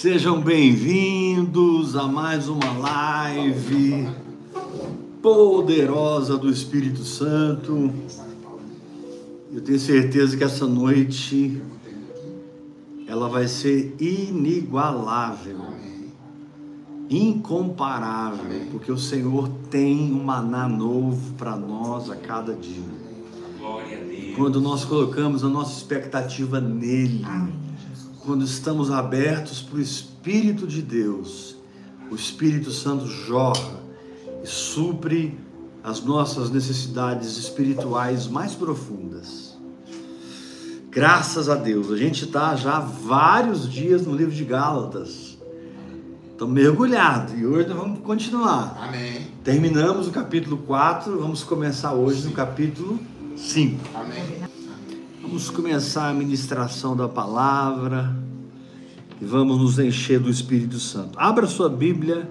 Sejam bem-vindos a mais uma live poderosa do Espírito Santo. Eu tenho certeza que essa noite ela vai ser inigualável, incomparável, porque o Senhor tem um maná novo para nós a cada dia. Quando nós colocamos a nossa expectativa nele, quando estamos abertos para o Espírito de Deus, o Espírito Santo jorra e supre as nossas necessidades espirituais mais profundas. Graças a Deus, a gente está já há vários dias no livro de Gálatas. Estamos mergulhados e hoje nós vamos continuar. Amém. Terminamos o capítulo 4, vamos começar hoje no capítulo 5. Amém. Vamos começar a ministração da palavra e vamos nos encher do Espírito Santo. Abra sua Bíblia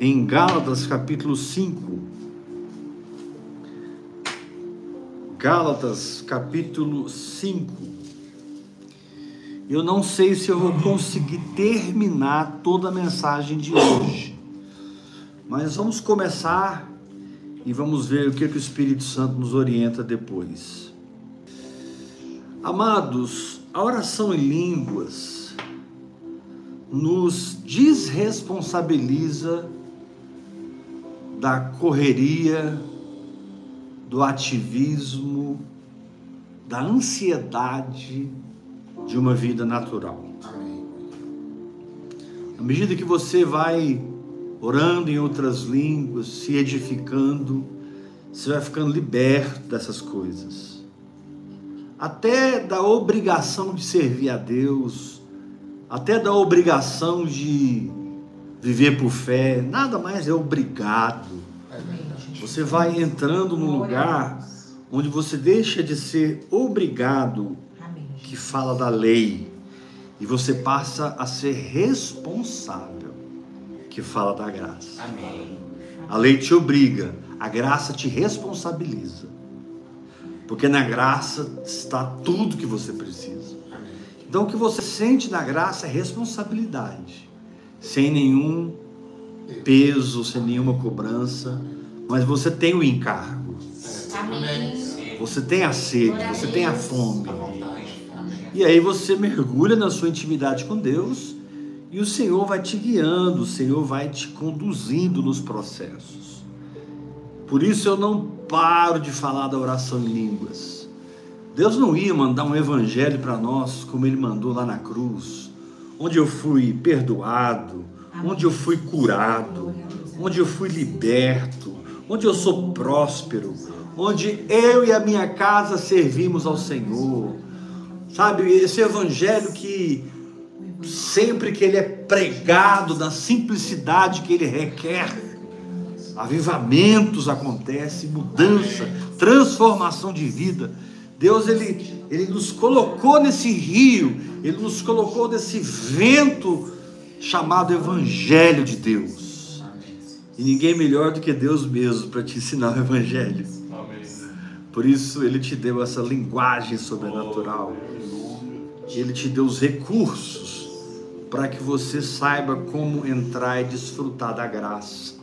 em Gálatas capítulo 5. Gálatas capítulo 5. Eu não sei se eu vou conseguir terminar toda a mensagem de hoje, mas vamos começar e vamos ver o que, que o Espírito Santo nos orienta depois. Amados, a oração em línguas nos desresponsabiliza da correria, do ativismo, da ansiedade de uma vida natural. À medida que você vai orando em outras línguas, se edificando, você vai ficando liberto dessas coisas. Até da obrigação de servir a Deus, até da obrigação de viver por fé, nada mais é obrigado. Você vai entrando num lugar onde você deixa de ser obrigado, que fala da lei, e você passa a ser responsável, que fala da graça. A lei te obriga, a graça te responsabiliza. Porque na graça está tudo que você precisa. Então o que você sente na graça é responsabilidade, sem nenhum peso, sem nenhuma cobrança, mas você tem o encargo, você tem a sede, você tem a fome. E aí você mergulha na sua intimidade com Deus e o Senhor vai te guiando, o Senhor vai te conduzindo nos processos. Por isso eu não paro de falar da oração em línguas. Deus não ia mandar um evangelho para nós como ele mandou lá na cruz, onde eu fui perdoado, onde eu fui curado, onde eu fui liberto, onde eu sou próspero, onde eu e a minha casa servimos ao Senhor. Sabe, esse evangelho que sempre que ele é pregado na simplicidade que ele requer, avivamentos acontecem, mudança, transformação de vida. Deus ele, ele nos colocou nesse rio, ele nos colocou nesse vento chamado Evangelho de Deus. E ninguém melhor do que Deus mesmo para te ensinar o Evangelho. Por isso ele te deu essa linguagem sobrenatural. Ele te deu os recursos para que você saiba como entrar e desfrutar da graça,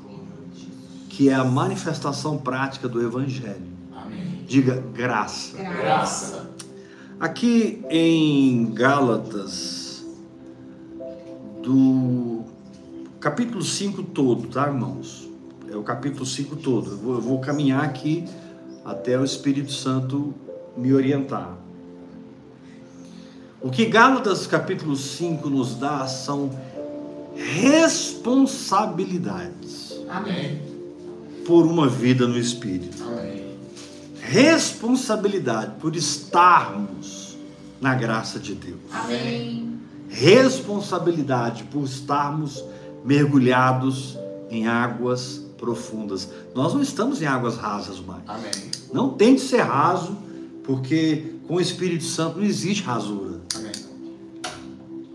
que é a manifestação prática do Evangelho. Amém. Diga graça. Graça. Aqui em Gálatas, do capítulo 5 todo, tá, irmãos? É o capítulo 5 todo. Eu vou, eu vou caminhar aqui até o Espírito Santo me orientar. O que Gálatas capítulo 5 nos dá são responsabilidades Amém. Por uma vida no Espírito. Amém. Responsabilidade por estarmos na graça de Deus. Amém. Responsabilidade por estarmos mergulhados em águas profundas. Nós não estamos em águas rasas mais. Amém. Não tem de ser raso, porque com o Espírito Santo não existe rasura. Amém.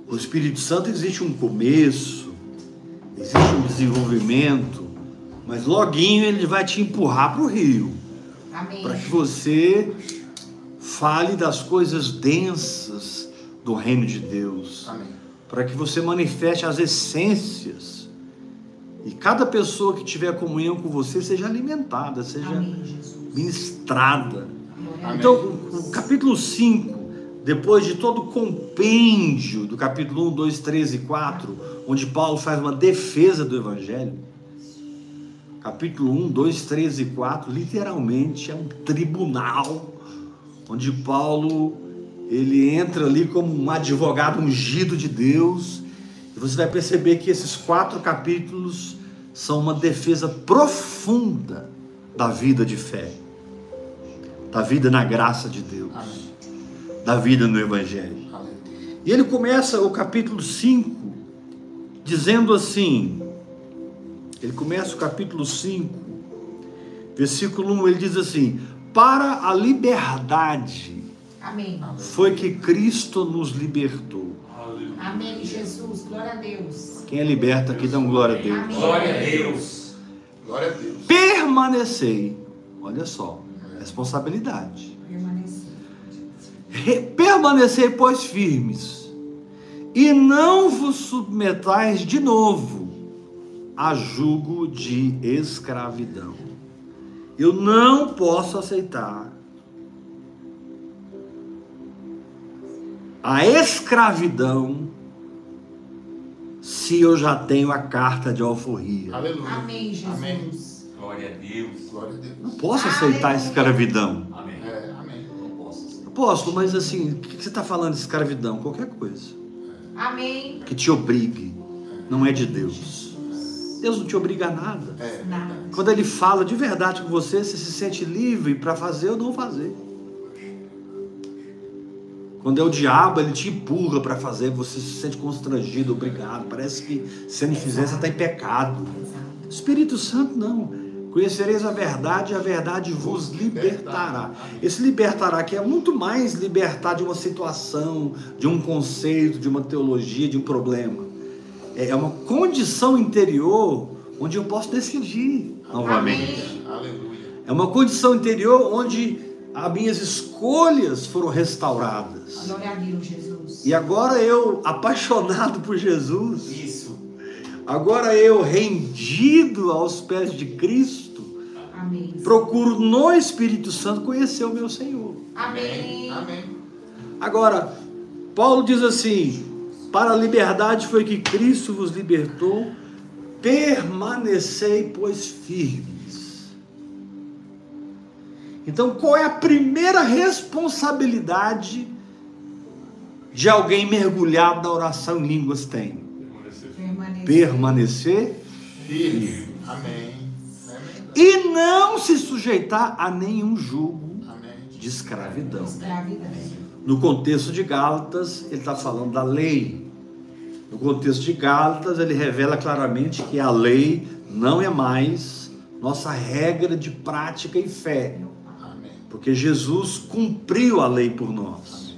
O Espírito Santo existe um começo, existe um desenvolvimento, mas loguinho ele vai te empurrar para o rio, para que você fale das coisas densas do reino de Deus. Para que você manifeste as essências. E cada pessoa que tiver comunhão com você seja alimentada, seja Amém, ministrada. Amém. Então, o, o capítulo 5, depois de todo o compêndio do capítulo 1, 2, 3 e 4, onde Paulo faz uma defesa do evangelho, capítulo 1, 2, 3 e 4, literalmente é um tribunal onde Paulo ele entra ali como um advogado ungido de Deus, e você vai perceber que esses quatro capítulos são uma defesa profunda da vida de fé, da vida na graça de Deus, Amém. da vida no Evangelho. Aleluia. E ele começa o capítulo 5 dizendo assim: ele começa o capítulo 5, versículo 1, ele diz assim: Para a liberdade Amém. foi que Cristo nos libertou. Amém, Jesus. Glória a Deus. Quem é liberto aqui, dá um glória a Deus. Amém. Glória a Deus. Glória a Deus. Permanecei, olha só, responsabilidade. Permanecer. Re- Permanecei, pois, firmes, e não vos submetais de novo a jugo de escravidão. Eu não posso aceitar a escravidão se eu já tenho a carta de alforria. Aleluia. Amém, Jesus. Amém. Glória a Deus. Glória a Deus. Não posso aceitar a escravidão. Amém. É, amém. Não posso. Apóstolo, mas assim, o que que você está falando de escravidão? Qualquer coisa Amém. que te obrigue, não é de Deus. Deus não te obriga a nada. É. Nada. Quando Ele fala de verdade com você, você se sente livre para fazer ou não fazer. Quando é o diabo, ele te empurra para fazer, você se sente constrangido, obrigado. Parece que se não fizer, você está em pecado. Exato. Espírito Santo não. Conhecereis a verdade e a verdade vos libertará. Esse libertará aqui é muito mais libertar de uma situação, de um conceito, de uma teologia, de um problema. É uma condição interior onde eu posso decidir novamente. Aleluia. É uma condição interior onde as minhas escolhas foram restauradas. Glória a Deus, Jesus. E agora eu, apaixonado por Jesus, Isso. agora eu rendido aos pés de Cristo, Amém. procuro no Espírito Santo conhecer o meu Senhor. Amém. Amém. Agora, Paulo diz assim: para a liberdade foi que Cristo vos libertou, permanecei, pois, firmes. Então, qual é a primeira responsabilidade de alguém mergulhado na oração em línguas tem? Permanecer. Permanecer Firme. Amém. Amém. e não se sujeitar a nenhum jugo Amém. de escravidão. Escravidão. No contexto de Gálatas, ele está falando da lei. No contexto de Gálatas, ele revela claramente que a lei não é mais nossa regra de prática e fé, Amém. porque Jesus cumpriu a lei por nós.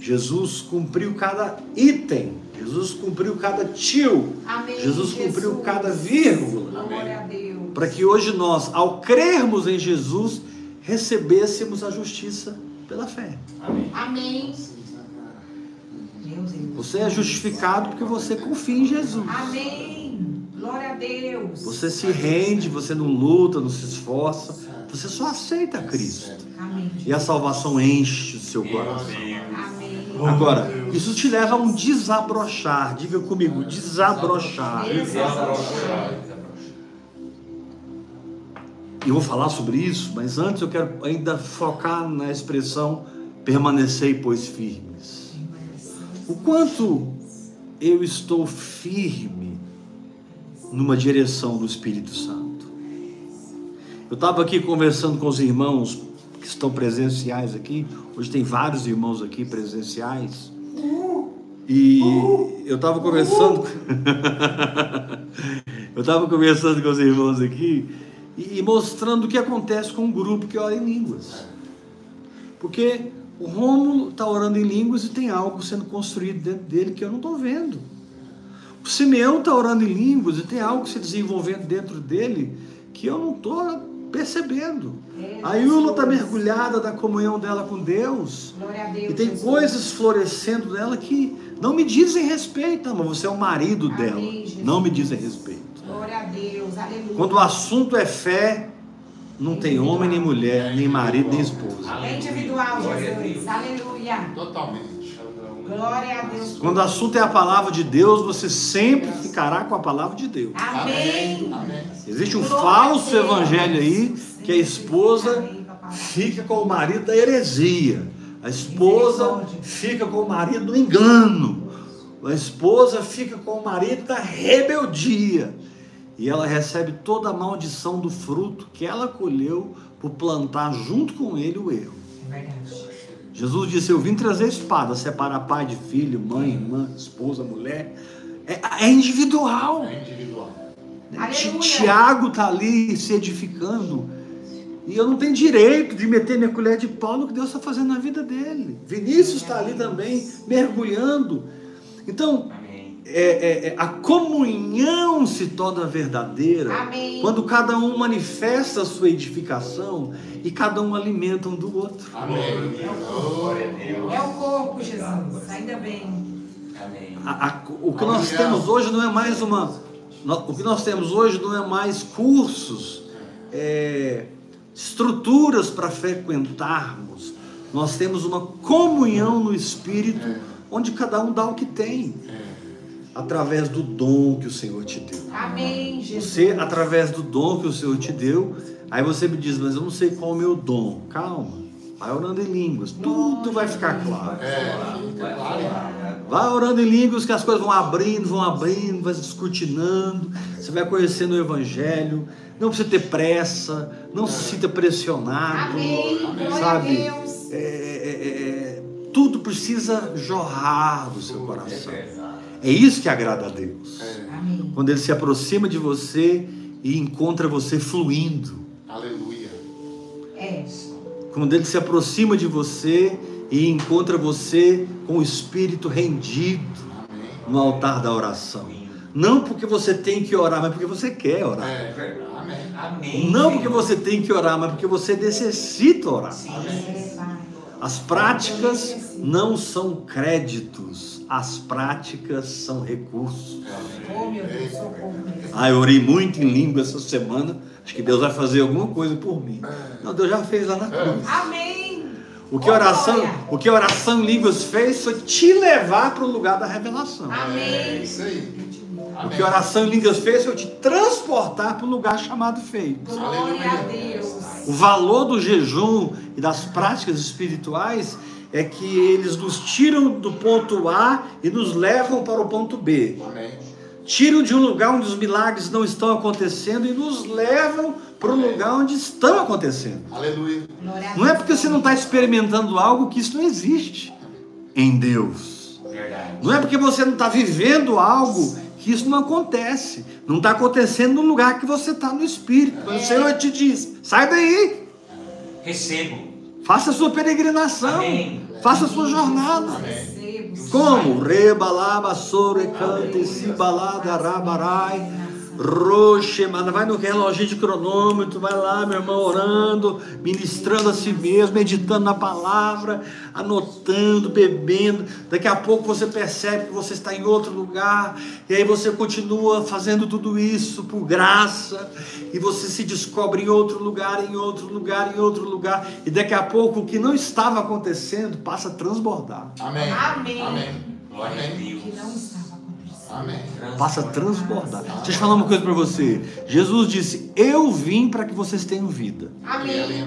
Jesus cumpriu cada item, Jesus cumpriu cada tio, Amém. Jesus cumpriu cada vírgula, para que hoje nós, ao crermos em Jesus, recebêssemos a justiça pela fé. Amém. Deus, Você é justificado porque você confia em Jesus. Amém. Glória a Deus. Você se rende, você não luta, não se esforça, você só aceita Cristo. Amém. E a salvação enche o seu coração. Amém. Agora, isso te leva a um desabrochar. Diga comigo, desabrochar. E eu vou falar sobre isso, mas antes eu quero ainda focar na expressão permanecei, pois firmes. O quanto eu estou firme numa direção do Espírito Santo. Eu estava aqui conversando com os irmãos que estão presenciais aqui. Hoje tem vários irmãos aqui presenciais. E eu estava conversando. eu estava conversando com os irmãos aqui e, mostrando o que acontece com um grupo que ora em línguas. Porque o Rômulo está orando em línguas e tem algo sendo construído dentro dele que eu não estou vendo. O Simeão está orando em línguas e tem algo se desenvolvendo dentro dele que eu não estou percebendo. É, A Yula está mergulhada na comunhão dela com Deus Deus. e tem Jesus. coisas florescendo nela que Não me dizem respeito, mas você é o marido dela. Jesus. Não me dizem respeito. Glória a Deus. Aleluia. Quando o assunto é fé, não tem homem, nem mulher, nem marido, nem esposa. É individual, Jesus. Aleluia. Totalmente. Glória a Deus. Quando o assunto é a palavra de Deus, você sempre ficará com a palavra de Deus. Amém. Amém. Existe um Glória falso evangelho aí que a esposa fica com o marido da heresia. A esposa fica com o marido do engano. A esposa fica com o marido da rebeldia. E ela recebe toda a maldição do fruto que ela colheu por plantar junto com ele o erro. Verdade. Jesus disse: Eu vim trazer espada, separar pai de filho, mãe, irmã, esposa, mulher. É, é individual. É individual. Aleluia. Tiago está ali se edificando. E eu não tenho direito de meter minha colher de pau no que Deus está fazendo na vida dele. Vinícius está ali também, mergulhando. Então, é, é, a comunhão se torna verdadeira Amém. quando cada um manifesta a sua edificação e cada um alimenta um do outro. Amém. É o corpo, Jesus. Ainda bem. Amém. A- a- o que nós temos hoje não é mais uma. O que nós temos hoje não é mais cursos, é, estruturas para frequentarmos. Nós temos uma comunhão no Espírito, onde cada um dá o que tem, através do dom que o Senhor te deu. Amém, Jesus. Você, através do dom que o Senhor te deu, aí você me diz, mas eu não sei qual é o meu dom. Calma, vai orando em línguas, tudo vai ficar claro. É. Vai orando em línguas que as coisas vão abrindo, vão abrindo, vai se descortinando. Você vai conhecendo o Evangelho. Não precisa ter pressa, não se sinta pressionado. Amém. Glória Sabe? a Deus. É, é, é, tudo precisa jorrar do seu É coração. É isso que agrada a Deus. É. Amém. Quando Ele se aproxima de você e encontra você fluindo. Aleluia. É. Quando Ele se aproxima de você e encontra você com o espírito rendido Amém. no altar da oração. Não porque você tem que orar, mas porque você quer orar. É verdade. Amém. Amém. Não porque você tem que orar, mas porque você necessita orar. Sim. Pai. As práticas não são créditos, as práticas são recursos. Oh, meu Deus, socorro. Ah, eu orei muito em língua essa semana. Acho que Deus vai fazer alguma coisa por mim. Não, Deus já fez lá na cruz. Amém. O que a oração, o que oração em línguas fez foi te levar para o lugar da revelação. É Amém. isso aí. O que a oração em línguas fez foi te transportar para o lugar chamado feito. Glória a Deus. O valor do jejum e das práticas espirituais é que eles nos tiram do ponto A e nos levam para o ponto B. Amém. Tiram de um lugar onde os milagres não estão acontecendo e nos levam para o lugar onde estão acontecendo. Aleluia. Não é porque você não está experimentando algo que isso não existe em Deus. Não é porque você não está vivendo algo que isso não acontece. Não está acontecendo no lugar que você está no Espírito. Quando o Senhor te diz, sai daí, Recebo. faça a sua peregrinação, Amém. faça a sua jornada. Recebo. Como? Rebalaba sorecante sibalada rabarai. Roxe, mano, vai no reloginho de cronômetro, vai lá, meu irmão, orando, ministrando a si mesmo, meditando na palavra, anotando, bebendo. Daqui a pouco você percebe que você está em outro lugar, e aí você continua fazendo tudo isso por graça, e você se descobre em outro lugar, em outro lugar, em outro lugar, e daqui a pouco o que não estava acontecendo passa a transbordar. Amém. Amém. Amém. Glória a Amém. Que Deus. não estava. Amém. passa a transbordar. Deixa eu falar uma coisa para você. Jesus disse: Eu vim para que vocês tenham vida. Amém.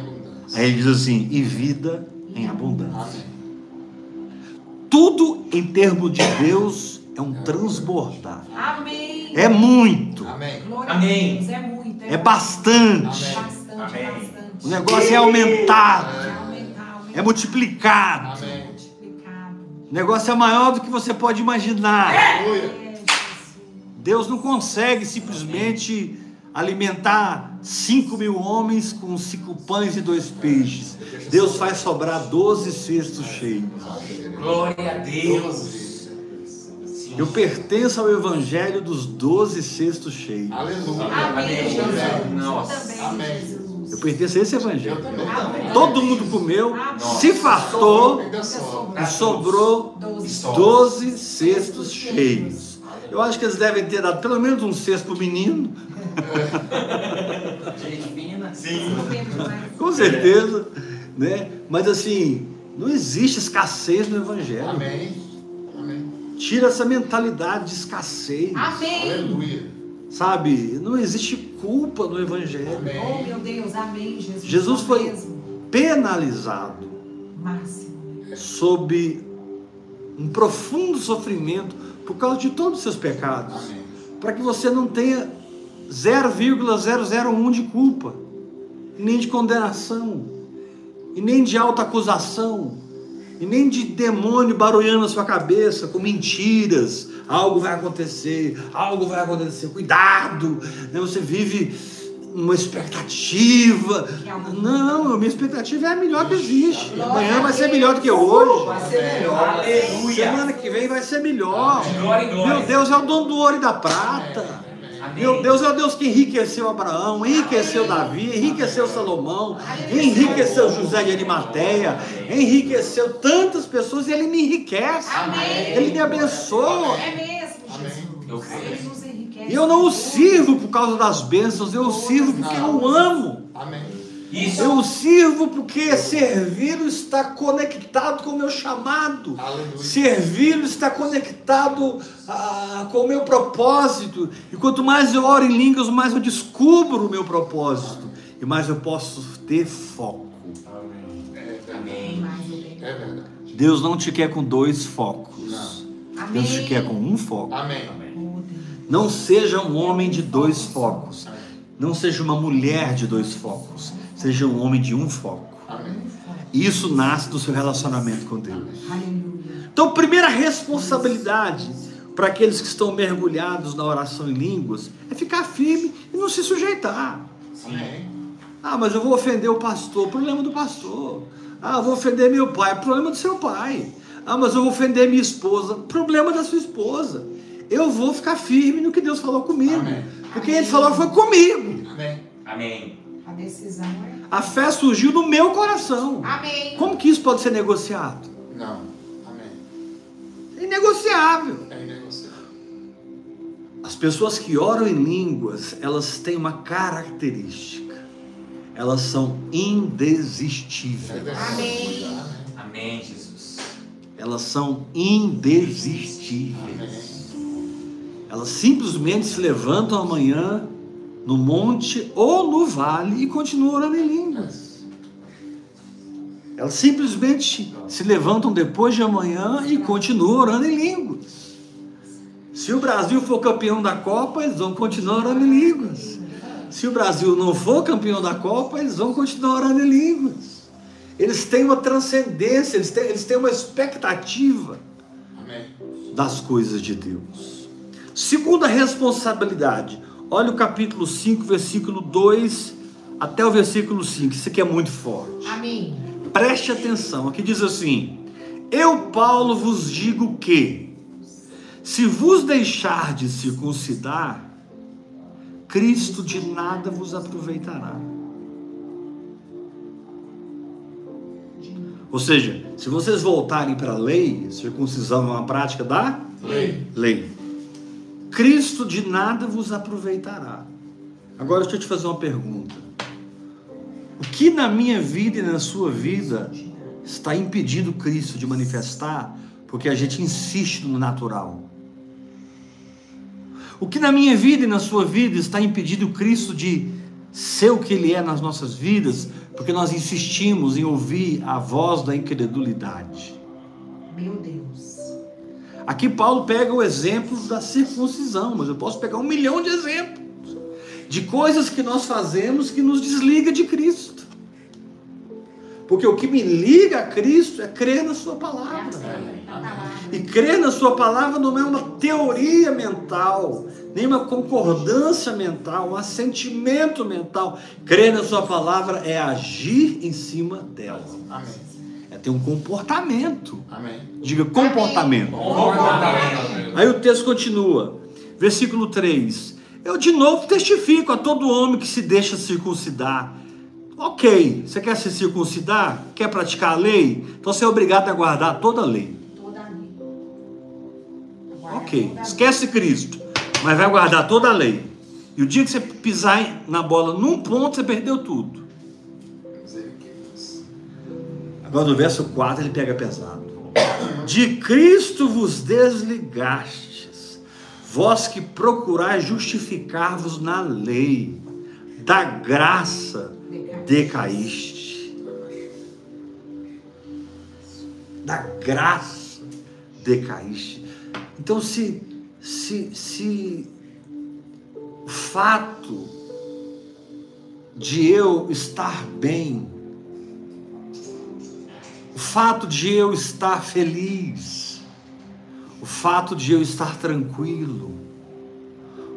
Aí ele diz assim: e vida em abundância. Amém. Tudo em termos de Deus é um transbordar. Amém. É muito, Amém. Amém. É muito. é bastante. Amém. Bastante, Amém. O negócio é aumentado, É é multiplicado. Amém. O negócio é maior do que você pode imaginar. É. Deus não consegue simplesmente alimentar 5 mil homens com cinco pães e dois peixes. Deus faz sobrar 12 cestos cheios. Glória a Deus. Eu pertenço ao evangelho dos 12 cestos cheios. Aleluia. Amém. Nossa. Eu pertenço a esse evangelho. Todo mundo comeu, se fartou e sobrou Doze. 12 cestos cheios. Eu acho que eles devem ter dado pelo menos um cesto pro menino, Gente fina. Mais. com certeza, né? Mas assim, não existe escassez no evangelho. Amém. Amém. Tira essa mentalidade de escassez, Amém. Aleluia. sabe? Não existe culpa no evangelho. Amém. Oh, meu Deus, amém, Jesus. Jesus foi mesmo. penalizado Máximo. sob um profundo sofrimento por causa de todos os seus pecados, para que você não tenha 0,001 de culpa, nem de condenação, e nem de alta acusação, e nem de demônio barulhando na sua cabeça com mentiras. Algo vai acontecer, algo vai acontecer. Cuidado, né? Você vive uma expectativa. Não, a minha expectativa é a melhor que existe. Amanhã vai ser melhor do que hoje. Vai ser melhor. Aleluia. Semana que vem vai ser melhor. Meu Deus é o dono do ouro e da prata. Meu Deus é o Deus que enriqueceu Abraão, enriqueceu Davi, enriqueceu Salomão, enriqueceu José de Arimateia, enriqueceu tantas pessoas e ele me enriquece. Ele me abençoa. É mesmo, Jesus. Eu Ele nos enriquece. E eu não o sirvo por causa das bênçãos, eu o sirvo porque eu o amo. Amém. Isso. Eu o sirvo porque servir está conectado com o meu chamado. Servir está conectado ah, com o meu propósito. E quanto mais eu oro em línguas, mais eu descubro o meu propósito. E mais eu posso ter foco. É verdade. Amém. É verdade. Deus não te quer com dois focos. Não. Amém. Deus te quer com um foco. Amém. Não seja um homem de dois focos. Não seja uma mulher de dois focos. Seja um homem de um foco. Isso nasce do seu relacionamento com Deus. Então, primeira responsabilidade para aqueles que estão mergulhados na oração em línguas é ficar firme e não se sujeitar. Ah, mas eu vou ofender o pastor, problema do pastor. Ah, eu vou ofender meu pai, problema do seu pai. Ah, mas eu vou ofender minha esposa, problema da sua esposa. Eu vou ficar firme no que Deus falou comigo. Amém. Porque Ele falou foi comigo. Amém. Amém. A decisão é. A fé surgiu no meu coração. Amém. Como que isso pode ser negociado? Não. Amém. É inegociável. É inegociável. As pessoas que oram em línguas, elas têm uma característica. Elas são indesistíveis. Amém. Amém, Jesus. Elas são indesistíveis. Amém. Elas simplesmente se levantam amanhã no monte ou no vale e continuam orando em línguas. Elas simplesmente se levantam depois de amanhã e continuam orando em línguas. Se o Brasil for campeão da Copa, eles vão continuar orando em línguas. Se o Brasil não for campeão da Copa, eles vão continuar orando em línguas. Eles têm uma transcendência, eles têm, eles têm uma expectativa Amém. das coisas de Deus. Segunda responsabilidade, olha o capítulo 5, versículo 2 até o versículo 5. Isso aqui é muito forte. Amém. Preste atenção, aqui diz assim: Eu, Paulo, vos digo que, se vos deixardes circuncidar, Cristo de nada vos aproveitará. Ou seja, se vocês voltarem para a lei, circuncisão é uma prática da Lei. lei. Cristo de nada vos aproveitará. Agora deixa eu te fazer uma pergunta. O que na minha vida e na sua vida está impedindo Cristo de manifestar porque a gente insiste no natural? O que na minha vida e na sua vida está impedindo Cristo de ser o que Ele é nas nossas vidas porque nós insistimos em ouvir a voz da incredulidade? Meu Deus. Aqui Paulo pega o exemplo da circuncisão, mas eu posso pegar um milhão de exemplos de coisas que nós fazemos que nos desliga de Cristo. Porque o que me liga a Cristo é crer na Sua palavra. E crer na Sua palavra não é uma teoria mental, nem uma concordância mental, um assentimento mental. Crer na Sua palavra é agir em cima dela, Amém. Ter um comportamento. Amém. Diga comportamento. Comportamento. Aí o texto continua, versículo 3: Eu de novo testifico a todo homem que se deixa circuncidar, Ok, você quer se circuncidar? Quer praticar a lei? Então você é obrigado a guardar toda a lei. Toda a lei. Guarda Ok, toda esquece Cristo, mas vai guardar toda a lei. E o dia que você pisar na bola num ponto, você perdeu tudo. Agora no verso 4 ele pega pesado. De Cristo vos desligastes, vós que procurais justificar-vos na lei, da graça decaíste. Da graça decaíste. Então se se se o fato de eu estar bem o fato de eu estar feliz, o fato de eu estar tranquilo,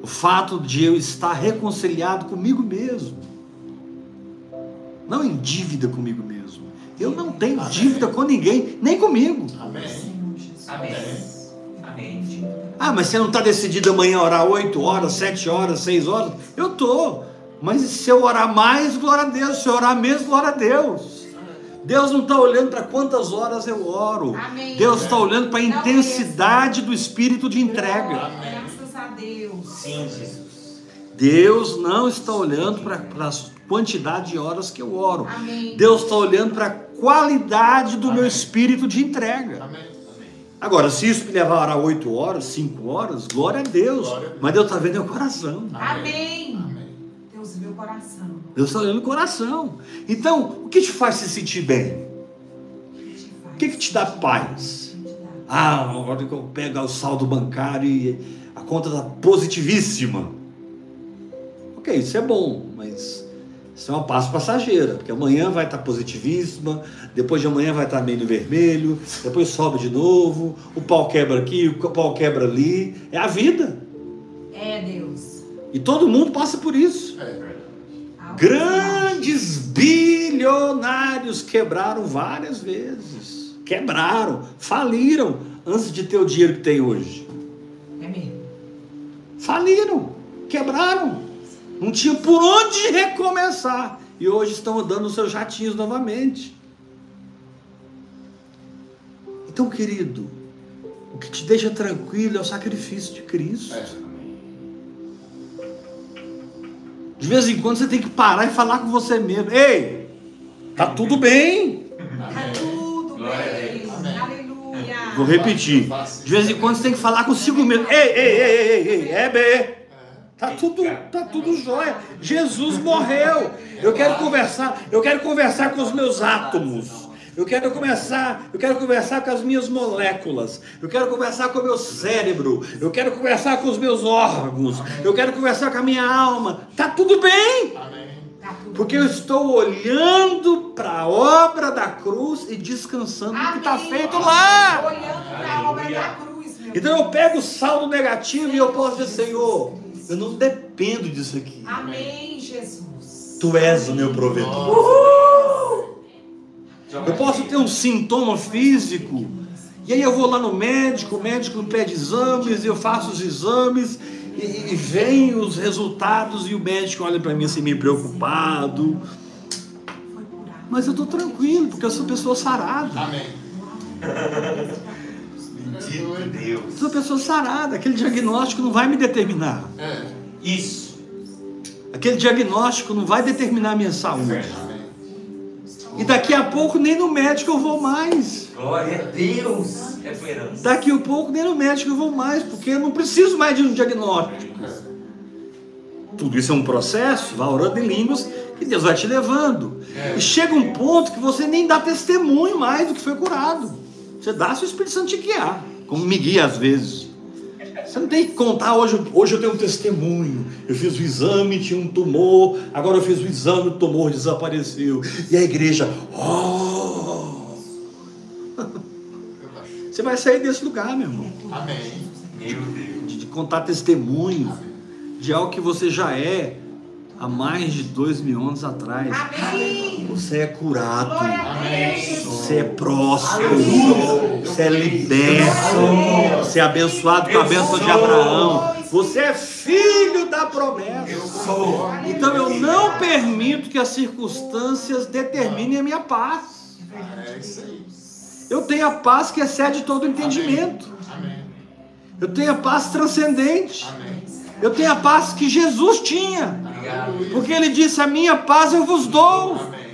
o fato de eu estar reconciliado comigo mesmo, não em dívida comigo mesmo. Eu não tenho Amém. dívida com ninguém, nem comigo. Amém. Amém. Amém. Ah, mas você não está decidido amanhã orar 8 horas, 7 horas, 6 horas? Eu tô. Mas se eu orar mais, glória a Deus. Se eu orar menos, glória a Deus. Deus não está olhando para quantas horas eu oro. Amém. Deus está olhando para a intensidade do espírito de entrega. Graças a Deus. Sim, Jesus. Deus não está olhando para a quantidade de horas que eu oro. Amém. Deus está olhando para a qualidade do meu espírito de entrega. Amém. Agora, se isso me levar a 8 horas, 5 horas, glória a Deus. Glória a Deus. Mas Deus está vendo meu coração. Amém. Coração. Deus está olhando o coração. Então, o que te faz se sentir bem? O que, que te dá paz? Ah, na hora que eu pego o saldo bancário e a conta está positivíssima. Ok, isso é bom, mas isso é uma paz passageira, porque amanhã vai estar positivíssima, depois de amanhã vai estar meio no vermelho, depois sobe de novo, o pau quebra aqui, o pau quebra ali. É a vida. É Deus. E todo mundo passa por isso. É. Grandes bilionários quebraram várias vezes. Quebraram, faliram antes de ter o dinheiro que tem hoje. É mesmo. Faliram, quebraram. Não tinha por onde recomeçar. E hoje estão andando os seus jatinhos novamente. Então, querido, o que te deixa tranquilo é o sacrifício de Cristo. É. De vez em quando você tem que parar e falar com você mesmo. Ei, tá tudo bem. Tá tudo bem. Aleluia. Vou repetir. De vez em quando você tem que falar consigo mesmo. Ei, ei, ei, ei, ei, ei, é bem. Tá tudo, tá tudo jóia. Jesus morreu. Eu quero conversar, eu quero conversar com os meus átomos. Eu quero conversar, eu quero conversar com as minhas moléculas. Eu quero conversar com o meu cérebro. Eu quero conversar com os meus órgãos. Eu quero conversar com a minha alma. Tá tudo bem? Amém. Porque eu estou olhando para a obra da cruz e descansando no que está Amém. feito lá. Olhando para a obra da cruz, meu Então eu pego o saldo negativo e eu posso dizer, Senhor, eu não dependo disso aqui. Amém, Jesus. Tu és o meu provedor. Uh! Eu posso ter um sintoma físico. E aí eu vou lá no médico, o médico me pede exames, eu faço os exames e, e vem os resultados e o médico olha para mim assim meio preocupado. Mas eu estou tranquilo, porque eu sou pessoa sarada. Amém. Bendito Deus. Eu sou pessoa sarada. Aquele diagnóstico não vai me determinar. É. Isso. Aquele diagnóstico não vai determinar a minha saúde. E daqui a pouco nem no médico eu vou mais. Glória a Deus. É. Daqui a pouco nem no médico eu vou mais, porque eu não preciso mais de um diagnóstico. Tudo isso é um processo, vá orando em línguas, que Deus vai te levando. E chega um ponto que você nem dá testemunho mais do que foi curado. Você dá se o Espírito Santo te guiar, como me guia às vezes. Você não tem que contar, hoje, hoje eu tenho um testemunho. Eu fiz o exame, tinha um tumor, agora eu fiz o exame, o tumor desapareceu. E a igreja, oh! Você vai sair desse lugar, meu irmão. Amém. Meu Deus. De, de contar testemunho de algo que você já é há mais de dois mil anos atrás. Amém. Você é curado. Você é próspero, você é liberto, você é abençoado com a bênção de Abraão, Você é filho da promessa. Eu sou. Então eu não permito que as circunstâncias determinem a minha paz. É. Eu tenho a paz que excede todo entendimento. Eu tenho a paz transcendente. Eu tenho a paz que Jesus tinha. Porque ele disse: A minha paz eu vos dou. Amém.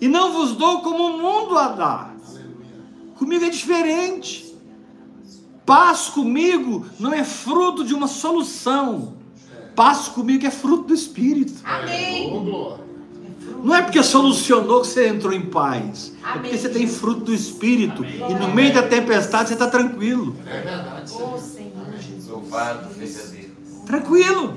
E não vos dou como o mundo a dá. Aleluia. Comigo é diferente. Paz comigo não é fruto de uma solução. Paz comigo é fruto do Espírito. Amém. Não é porque solucionou que você entrou em paz. É porque Amém. você tem fruto do Espírito. E no meio da tempestade você está tranquilo. É verdade. Ô Senhor Jesus. Louvado seja Deus. Tranquilo.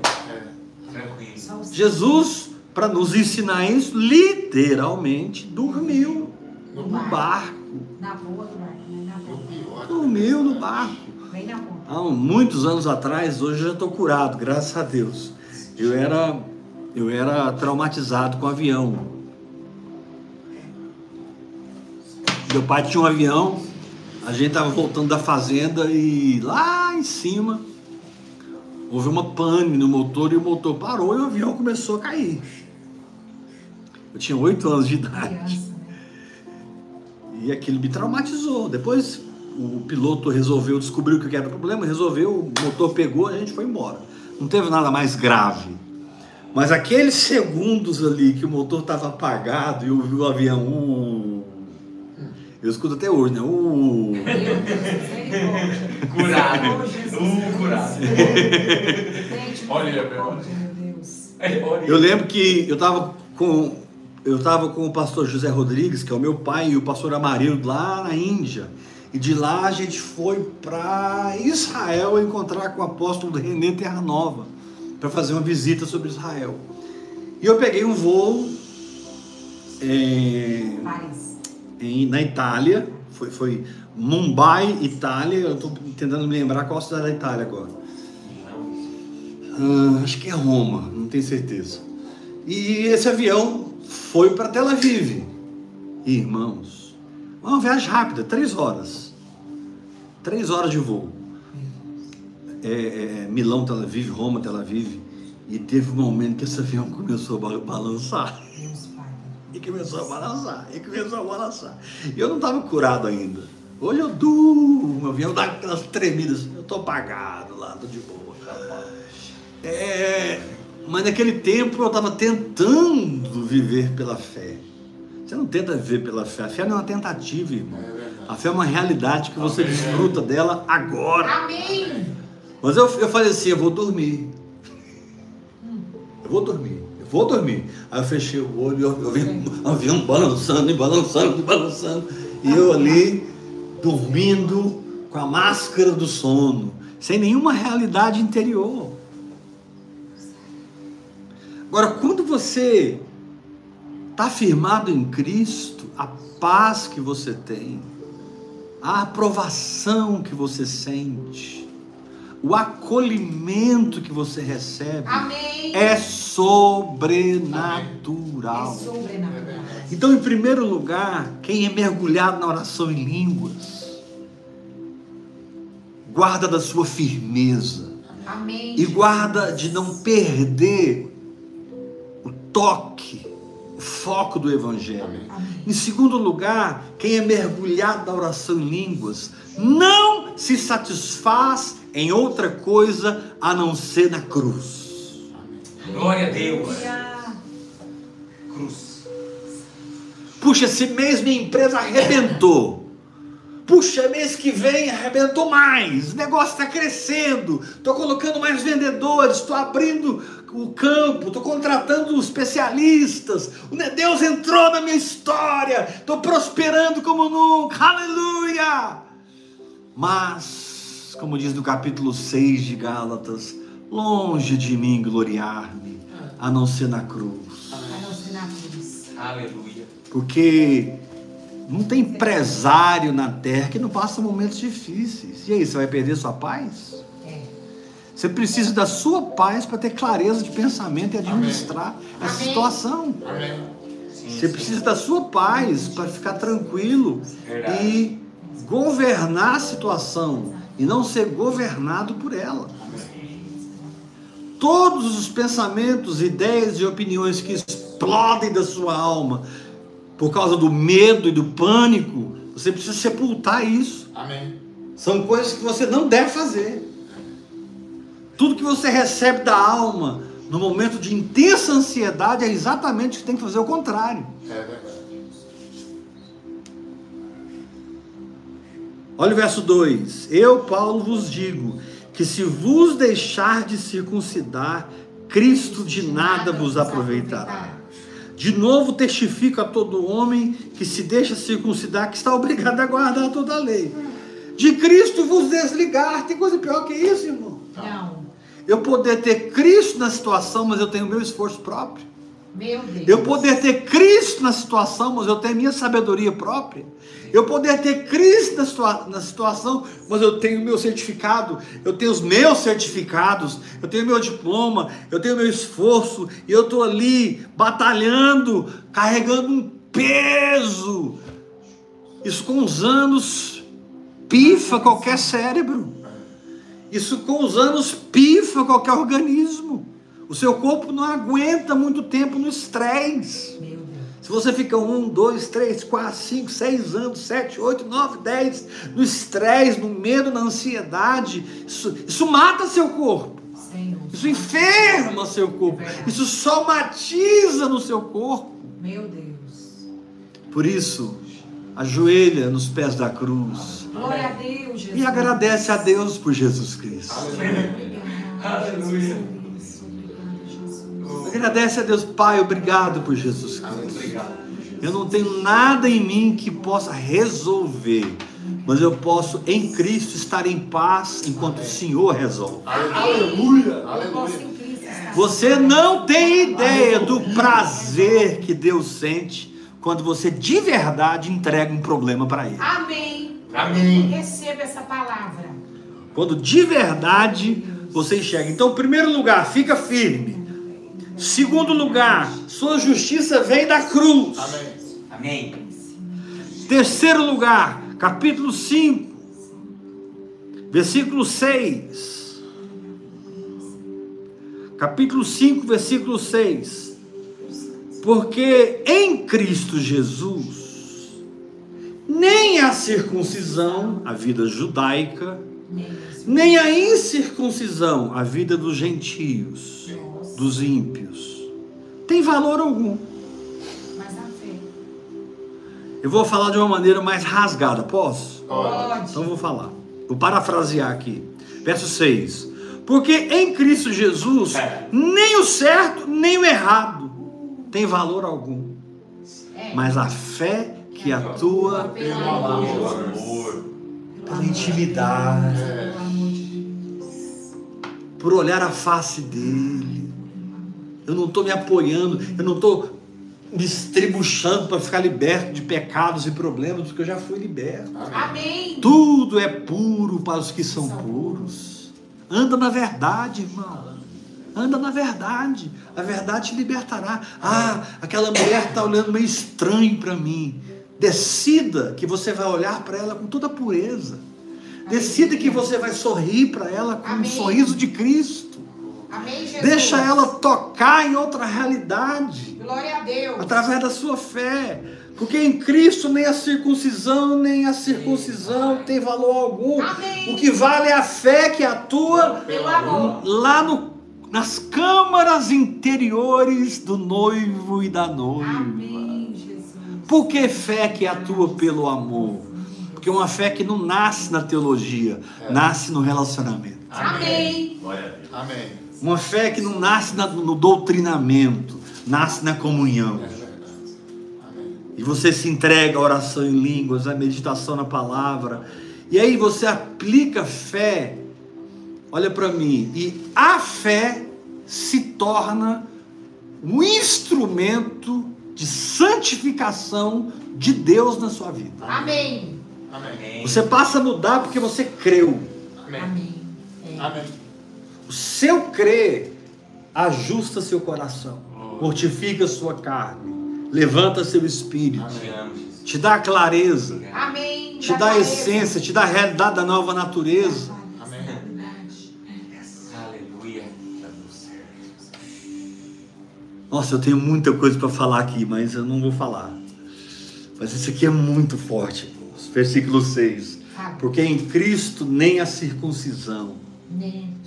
Tranquilo. Jesus, para nos ensinar isso, literalmente dormiu No no barco. Na boa do mar, né? Na boa. Dormiu no barco. Vem na boa. Há muitos anos atrás, hoje eu já estou curado, graças a Deus. Eu era, eu era traumatizado com avião. Meu pai tinha um avião, a gente estava voltando da fazenda e lá em cima houve uma pane no motor e o motor parou e o avião começou a cair. Eu tinha oito anos de idade. Né? E aquilo me traumatizou. Depois o piloto resolveu, descobriu o que era o problema, resolveu, o motor pegou, a gente foi embora. Não teve nada mais grave. Mas aqueles segundos ali que o motor estava apagado e vi o avião. Uh, eu escuto até hoje, né? Uh, Meu Deus, misericórdia. Curado. Jesus. Uh, curado. Gente, Olha, meu Deus. Eu lembro que eu estava com eu estava com o pastor José Rodrigues, que é o meu pai, e o pastor Amarildo lá na Índia. E de lá a gente foi para Israel encontrar com o apóstolo René Terra Nova, para fazer uma visita sobre Israel. E eu peguei um voo é, Paris. Em- na Itália, foi, foi Mumbai, Itália. Eu estou tentando me lembrar qual cidade da Itália agora. Ah, acho que é Roma, não tenho certeza. E esse avião foi para Tel Aviv. Irmãos, uma viagem rápida, três horas. Três horas de voo. É, é, é, Milão, Tel Aviv, Roma, Tel Aviv. E teve um momento que esse avião começou a ba- balançar. E começou a balançar, e começou a balançar. E eu não estava curado ainda. Hoje eu durmo, o avião dá aquelas tremidas. Eu estou apagado lá, estou de boa. É, mas naquele tempo eu estava tentando viver pela fé. Você não tenta viver pela fé. A fé não é uma tentativa, irmão. É. A fé é uma realidade que você desfruta dela agora. Amém. Mas eu, eu falei assim, eu vou dormir. Eu vou dormir, eu vou dormir. Aí eu fechei o olho e eu, eu vi o avião balançando e balançando e balançando. E eu ali, dormindo com a máscara do sono, sem nenhuma realidade interior. Agora, quando você está firmado em Cristo, a paz que você tem, a aprovação que você sente, o acolhimento que você recebe Amém. é sobrenatural. É sobrenatural. Então, em primeiro lugar, quem é mergulhado na oração em línguas, guarda da sua firmeza Amém. e guarda de não perder o toque, o foco do evangelho. Amém. Em segundo lugar, quem é mergulhado na oração em línguas não se satisfaz em outra coisa a não ser na cruz. Glória a Deus. Cruz. Puxa, esse mês minha empresa arrebentou. Puxa, mês que vem arrebentou mais. O negócio está crescendo. Estou colocando mais vendedores. Estou abrindo o campo. Estou contratando especialistas. Deus entrou na minha história. Estou prosperando como nunca. Aleluia! Mas, como diz no capítulo 6 de Gálatas, longe de mim gloriar-me, a não ser na cruz. A não ser na cruz. Aleluia. Porque não tem empresário na terra que não passa momentos difíceis. E aí, você vai perder sua paz? É. Você precisa da sua paz para ter clareza de pensamento e administrar essa Amém. situação. Amém. Sim, Você sim. precisa da sua paz para ficar tranquilo Verdade. e governar a situação e não ser governado por ela. todos os pensamentos, ideias e opiniões que explodem da sua alma por causa do medo e do pânico, você precisa sepultar isso. Amém. São coisas que você não deve fazer. Tudo que você recebe da alma no momento de intensa ansiedade é exatamente o que tem que fazer o contrário. É verdade. Olha o verso 2: Eu, Paulo, vos digo que se vos deixar de circuncidar, Cristo de nada vos aproveitará. De novo testifico a todo homem que se deixa circuncidar que está obrigado a guardar toda a lei. De Cristo vos desligar. Tem coisa pior que isso, irmão. Não. Eu poder ter Cristo na situação, mas eu tenho meu esforço próprio. Meu Deus. Eu poder ter Cristo na situação, mas eu tenho minha sabedoria própria. Eu poder ter Cristo na, situa na situação, mas eu tenho meu certificado, eu tenho os meus certificados, eu tenho meu diploma, eu tenho meu esforço, e eu estou ali batalhando, carregando um peso. Isso com os anos pifa qualquer cérebro. Isso com os anos pifa qualquer organismo. O seu corpo não aguenta muito tempo no estresse. Se você fica um, dois, três, quatro, cinco, seis anos, sete, oito, nove, dez, no estresse, no medo, na ansiedade, isso, isso mata seu corpo. Isso enferma seu corpo. Isso somatiza no seu corpo. Meu Deus. Por isso, ajoelha nos pés da cruz Glória a Deus, Jesus. e agradece a Deus por Jesus Cristo. Aleluia. Jesus. Agradece a Deus, Pai, obrigado por Jesus Cristo. Eu não tenho nada em mim que possa resolver, mas eu posso em Cristo estar em paz enquanto o Senhor resolve. Aleluia. Aleluia. Você não tem ideia do prazer que Deus sente quando você de verdade entrega um problema para Ele. Amém. Amém. Receba essa palavra. Quando de verdade você enxerga. Então, em primeiro lugar, fica firme. Segundo lugar, sua justiça vem da cruz. Amém. Amém. Terceiro lugar, capítulo 5, versículo 6. Capítulo 5, versículo 6. Porque em Cristo Jesus, nem a circuncisão, a vida judaica, nem a incircuncisão, a vida dos gentios, dos ímpios, tem valor algum. Mas a fé. Eu vou falar de uma maneira mais rasgada, posso? Pode. Então eu vou falar. Vou parafrasear aqui. Verso 6. Porque em Cristo Jesus, É. nem o certo, nem o errado tem valor algum. É. Mas a fé que atua Pelo amor. pela intimidade, Pelo amor de Deus. por olhar a face dele. Eu não estou me apoiando, eu não estou me estribuchando para ficar liberto de pecados e problemas, porque eu já fui liberto. Amém. Tudo é puro para os que são puros. Anda na verdade, irmão. Anda na verdade. A verdade te libertará. Ah, aquela mulher está olhando meio estranho para mim. Decida que você vai olhar para ela com toda pureza. Decida que você vai sorrir para ela com Amém. um sorriso de Cristo. Amém, Jesus. Deixa ela tocar em outra realidade Glória a Deus. através da sua fé. Porque em Cristo nem a circuncisão, nem a circuncisão tem valor algum. Amém. O que vale é a fé que atua Pelo amor. lá no, nas câmaras interiores do noivo e da noiva. Amém, Jesus. Por que fé que atua pelo amor? Porque é uma fé que não nasce na teologia, nasce no relacionamento. Amém. Glória a Deus. Amém. Uma fé que não nasce na- no doutrinamento, nasce na comunhão. É. E você se entrega à oração em línguas, à meditação na palavra. E aí você aplica fé. Olha para mim. E a fé se torna um instrumento de santificação de Deus na sua vida. Amém. Amém. Amém. Você passa a mudar porque você creu. Amém. Amém. É. Amém. O seu crer ajusta seu coração, mortifica sua carne, levanta seu espírito, Te dá clareza. Amém. te dá a essência, te dá a realidade da nova natureza. Nossa, eu tenho muita coisa para falar aqui, mas eu não vou falar. Mas isso aqui é muito forte, irmãos. Versículo 6. Fala. Porque em Cristo nem a circuncisão, Nem.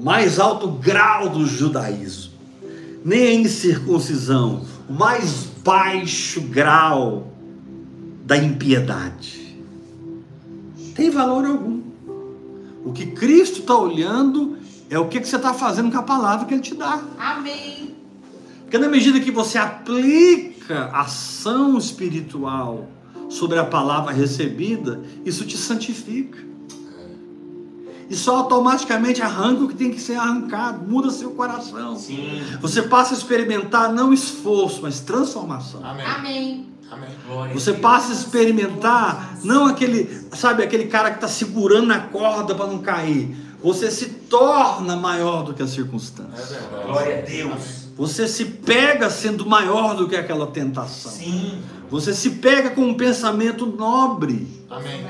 O mais alto grau do judaísmo, nem a incircuncisão, o mais baixo grau da impiedade, tem valor algum. O que Cristo está olhando é o que, que você está fazendo com a palavra que Ele te dá. Amém. Porque na medida que você aplica ação espiritual sobre a palavra recebida, isso te santifica. Isso automaticamente arranca o que tem que ser arrancado, muda seu coração. Sim. Você passa a experimentar não esforço, mas transformação. Amém. Amém. Você a passa a experimentar não aquele, sabe, aquele cara que está segurando na corda para não cair. Você se torna maior do que a É circunstância. verdade. Glória a Deus. Você se pega sendo maior do que aquela tentação. Sim. Você se pega com um pensamento nobre. Amém.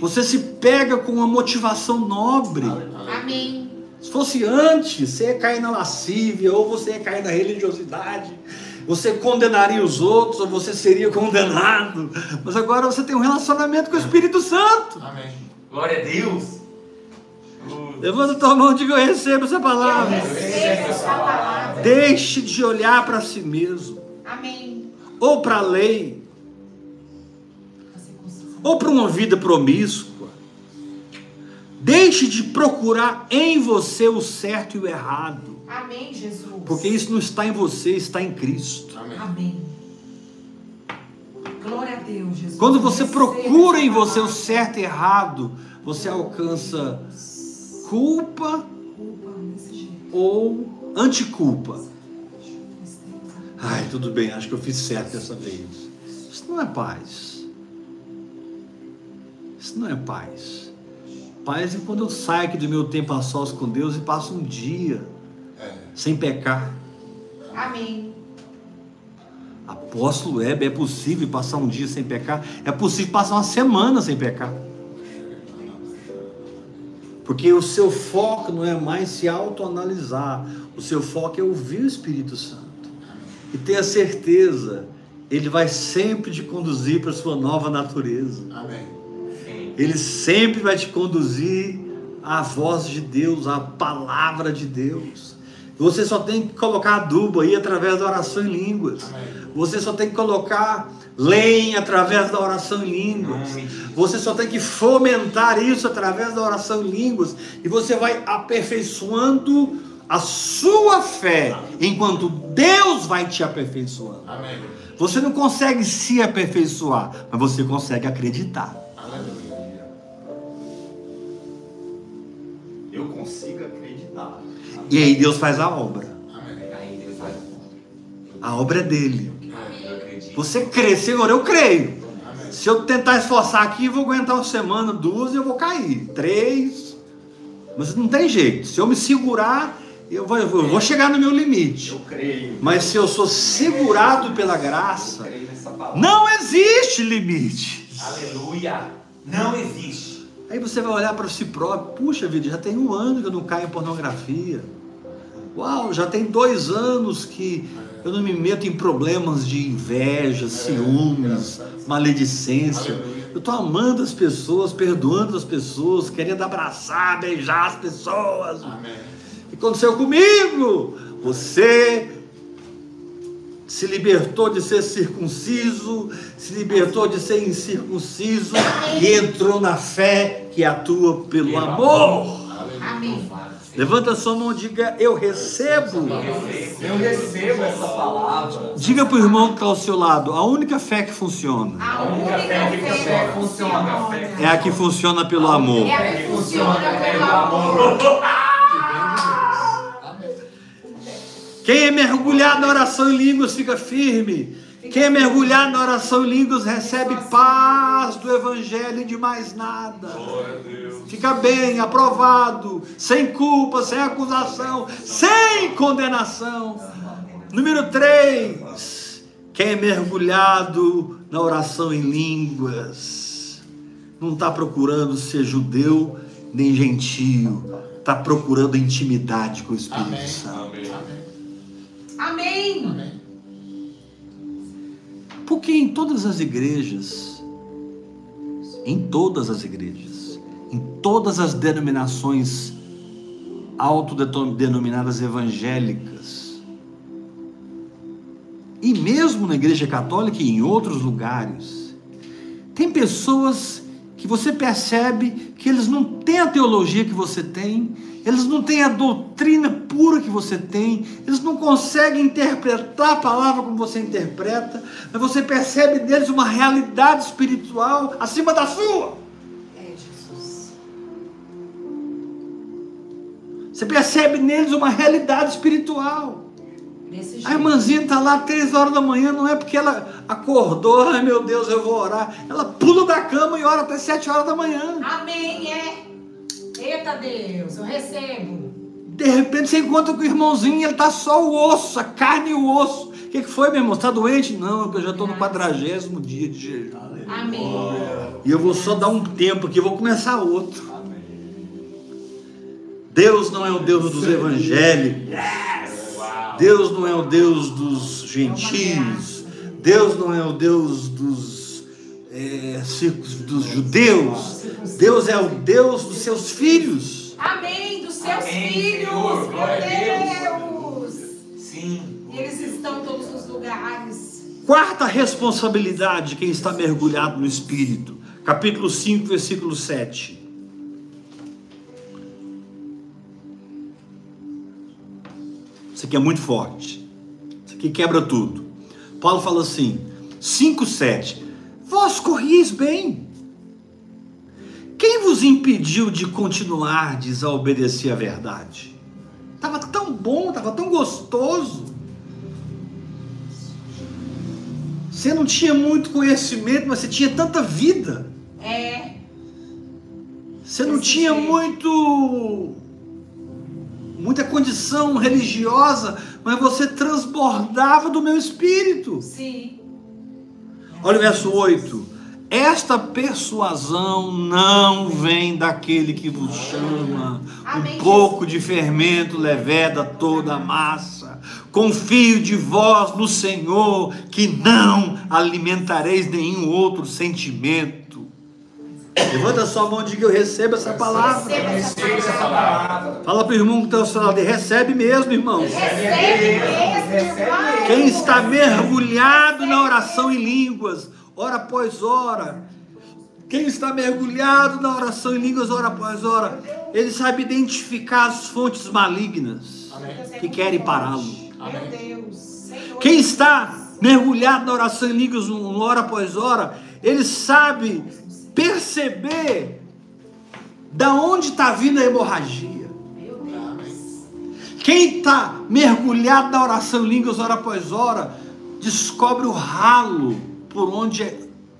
Você se pega com uma motivação nobre. Amém. Se fosse antes, você ia cair na lascívia, ou você ia cair na religiosidade, você condenaria os outros, ou você seria condenado. Mas agora você tem um relacionamento com o Espírito Santo. Amém. Glória a Deus. Levanta tua mão e diga: Eu recebo essa Eu palavra. recebo essa palavra. Deixe de olhar para si mesmo, Amém. ou para a lei, ou para uma vida promíscua. Deixe de procurar em você o certo e o errado, Amém, Jesus. porque isso não está em você, está em Cristo. Amém. Amém. Glória a Deus, Jesus. Quando você procura em você o certo e errado, você alcança culpa Culpa desse jeito. ou anticulpa. Ai, tudo bem, acho que eu fiz certo dessa vez. Isso não é paz. Isso não é paz. Paz é quando eu saio aqui do meu tempo a sós com Deus e passo um dia É. sem pecar. Amém. Apóstolo Weber, é possível passar um dia sem pecar? É possível passar uma semana sem pecar. Porque o seu foco não é mais se autoanalisar, o seu foco é ouvir o Espírito Santo. E ter a certeza, ele vai sempre te conduzir para a sua nova natureza. Amém. Ele sempre vai te conduzir à voz de Deus, à palavra de Deus. Você só tem que colocar adubo aí através da oração em línguas. Você só tem que colocar lenha através da oração em línguas. Você só tem que fomentar isso através da oração em línguas. E você vai aperfeiçoando a sua fé, enquanto Deus vai te aperfeiçoando. Você não consegue se aperfeiçoar, mas você consegue acreditar. E aí Deus faz a obra. A obra é dele. Acredito. Você crê, Senhor, eu creio. Se eu tentar esforçar aqui, eu vou aguentar uma semana, duas, eu vou cair. Três. Mas não tem jeito. Se eu me segurar, eu vou, eu vou chegar no meu limite. Eu creio. Mas se eu sou segurado pela graça, não existe limite. Aleluia. Não existe. Aí você vai olhar para si próprio, puxa vida, já tem um ano que eu não caio em pornografia. Uau, já tem dois anos que eu não me meto em problemas de inveja, ciúmes, maledicência. Aleluia. Eu estou amando as pessoas, perdoando as pessoas, querendo abraçar, beijar as pessoas. Amém. O que aconteceu comigo? Você se libertou de ser circunciso, se libertou de ser incircunciso e entrou na fé que atua pelo Pelo amor. Amém. Levanta sua mão e diga: Eu recebo. Eu recebo essa palavra. Diga para o irmão que está ao seu lado: a única fé que A única fé funciona. é a que funciona pelo amor. É a que funciona pelo amor. Quem é mergulhado na oração em línguas fica firme. Quem é mergulhado na oração em línguas recebe paz do Evangelho e de mais nada. Fica bem, aprovado, sem culpa, sem acusação, sem condenação. Número 3. Quem é mergulhado na oração em línguas não está procurando ser judeu nem gentio, está procurando intimidade com o Espírito Amém. Santo. Amém. Amém. Porque em todas as igrejas, em todas as igrejas, em todas as denominações autodenominadas evangélicas, e mesmo na igreja católica e em outros lugares, tem pessoas que você percebe que eles não têm a teologia que você tem, eles não têm a doutrina pura que você tem, eles não conseguem interpretar a palavra como você interpreta, mas você percebe neles uma realidade espiritual acima da sua. É, Jesus. Você percebe neles uma realidade espiritual. Desse. A irmãzinha está lá três horas da manhã, não é porque ela acordou, ai meu Deus, eu vou orar. Ela pula da cama e ora até sete horas da manhã. Amém, é. Eita Deus, eu recebo. De repente você encontra com o irmãozinho, ele tá só o osso, a carne e o osso. O que, que foi, meu irmão? Você tá doente? Não, eu já estou no quadragésimo dia de jejum. Amém. E eu vou só dar um tempo aqui, eu vou começar outro. Deus não é o Deus dos evangélicos. Deus não é o Deus dos gentios. Deus não é o Deus dos, é, dos judeus. Deus é o Deus dos seus filhos. Amém dos seus Amém, filhos. Senhor. Glória a Meu Deus. Sim. E eles estão em todos os lugares. Quarta responsabilidade de quem está mergulhado no Espírito. Capítulo 5, versículo 7. Isso aqui é muito forte. Isso aqui quebra tudo. Paulo fala assim: 5, 7. Vós corrieis bem. Quem vos impediu de continuardes a obedecer à verdade? Estava tão bom, estava tão gostoso. Você não tinha muito conhecimento, mas você tinha tanta vida. É. Você não Desse tinha jeito. muito muita condição religiosa, mas você transbordava do meu espírito. Sim. Olha o verso 8. Esta persuasão não vem daquele que vos chama. Um pouco de fermento leveda toda a massa. Confio de vós no Senhor, que não alimentareis nenhum outro sentimento. Levanta sua mão e diga: Eu recebo essa palavra. Receba essa Receba essa palavra. Fala para o irmão que está ao seu lado: Recebe mesmo, irmão. Recebe mesmo, irmão. Quem está mergulhado na oração em línguas, hora após hora. Quem está mergulhado na oração em línguas, hora após hora, ele sabe identificar as fontes malignas que querem pará-lo. Quem está mergulhado na oração em línguas, hora após hora, ele sabe perceber da onde está vindo a hemorragia. Quem está mergulhado na oração em línguas hora após hora, descobre o ralo por onde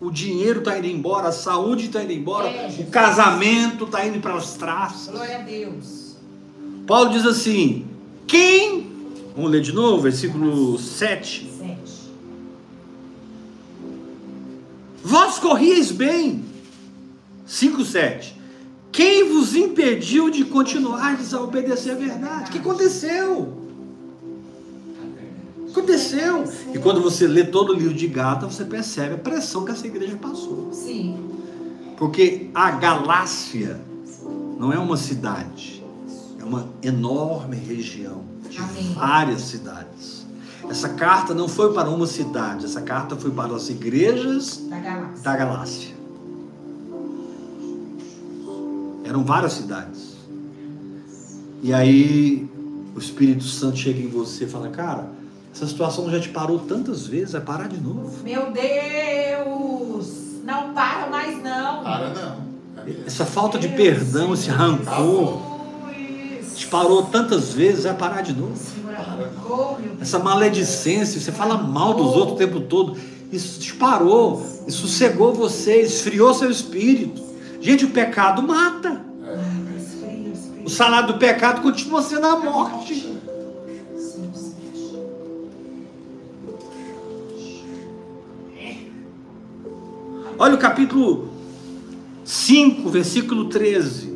o dinheiro está indo embora, a saúde está indo embora, É, o casamento está indo para as traças. Glória a Deus. Paulo diz assim: quem, vamos ler de novo, versículo 7. Sete. Vós corrieis bem. 5, 7. Quem vos impediu de continuardes a obedecer a verdade? O que aconteceu? Aconteceu. E quando você lê todo o livro de Gata, você percebe a pressão que essa igreja passou. Sim. Porque a Galácia não é uma cidade, é uma enorme região de Amém. várias cidades. Essa carta não foi para uma cidade, essa carta foi para as igrejas Da galáxia. da Galácia. Eram várias cidades. E aí o Espírito Santo chega em você e fala: Cara, essa situação já te parou tantas vezes, vai parar de novo. Meu Deus. Não para mais não. Para não. Essa falta de perdão, esse rancor, te parou tantas vezes, vai parar de novo. Essa maledicência, você fala mal dos outros o tempo todo, isso te parou, isso cegou você, esfriou seu espírito. Gente, o pecado mata. O salário do pecado continua sendo a morte. Olha o capítulo 5, versículo 13.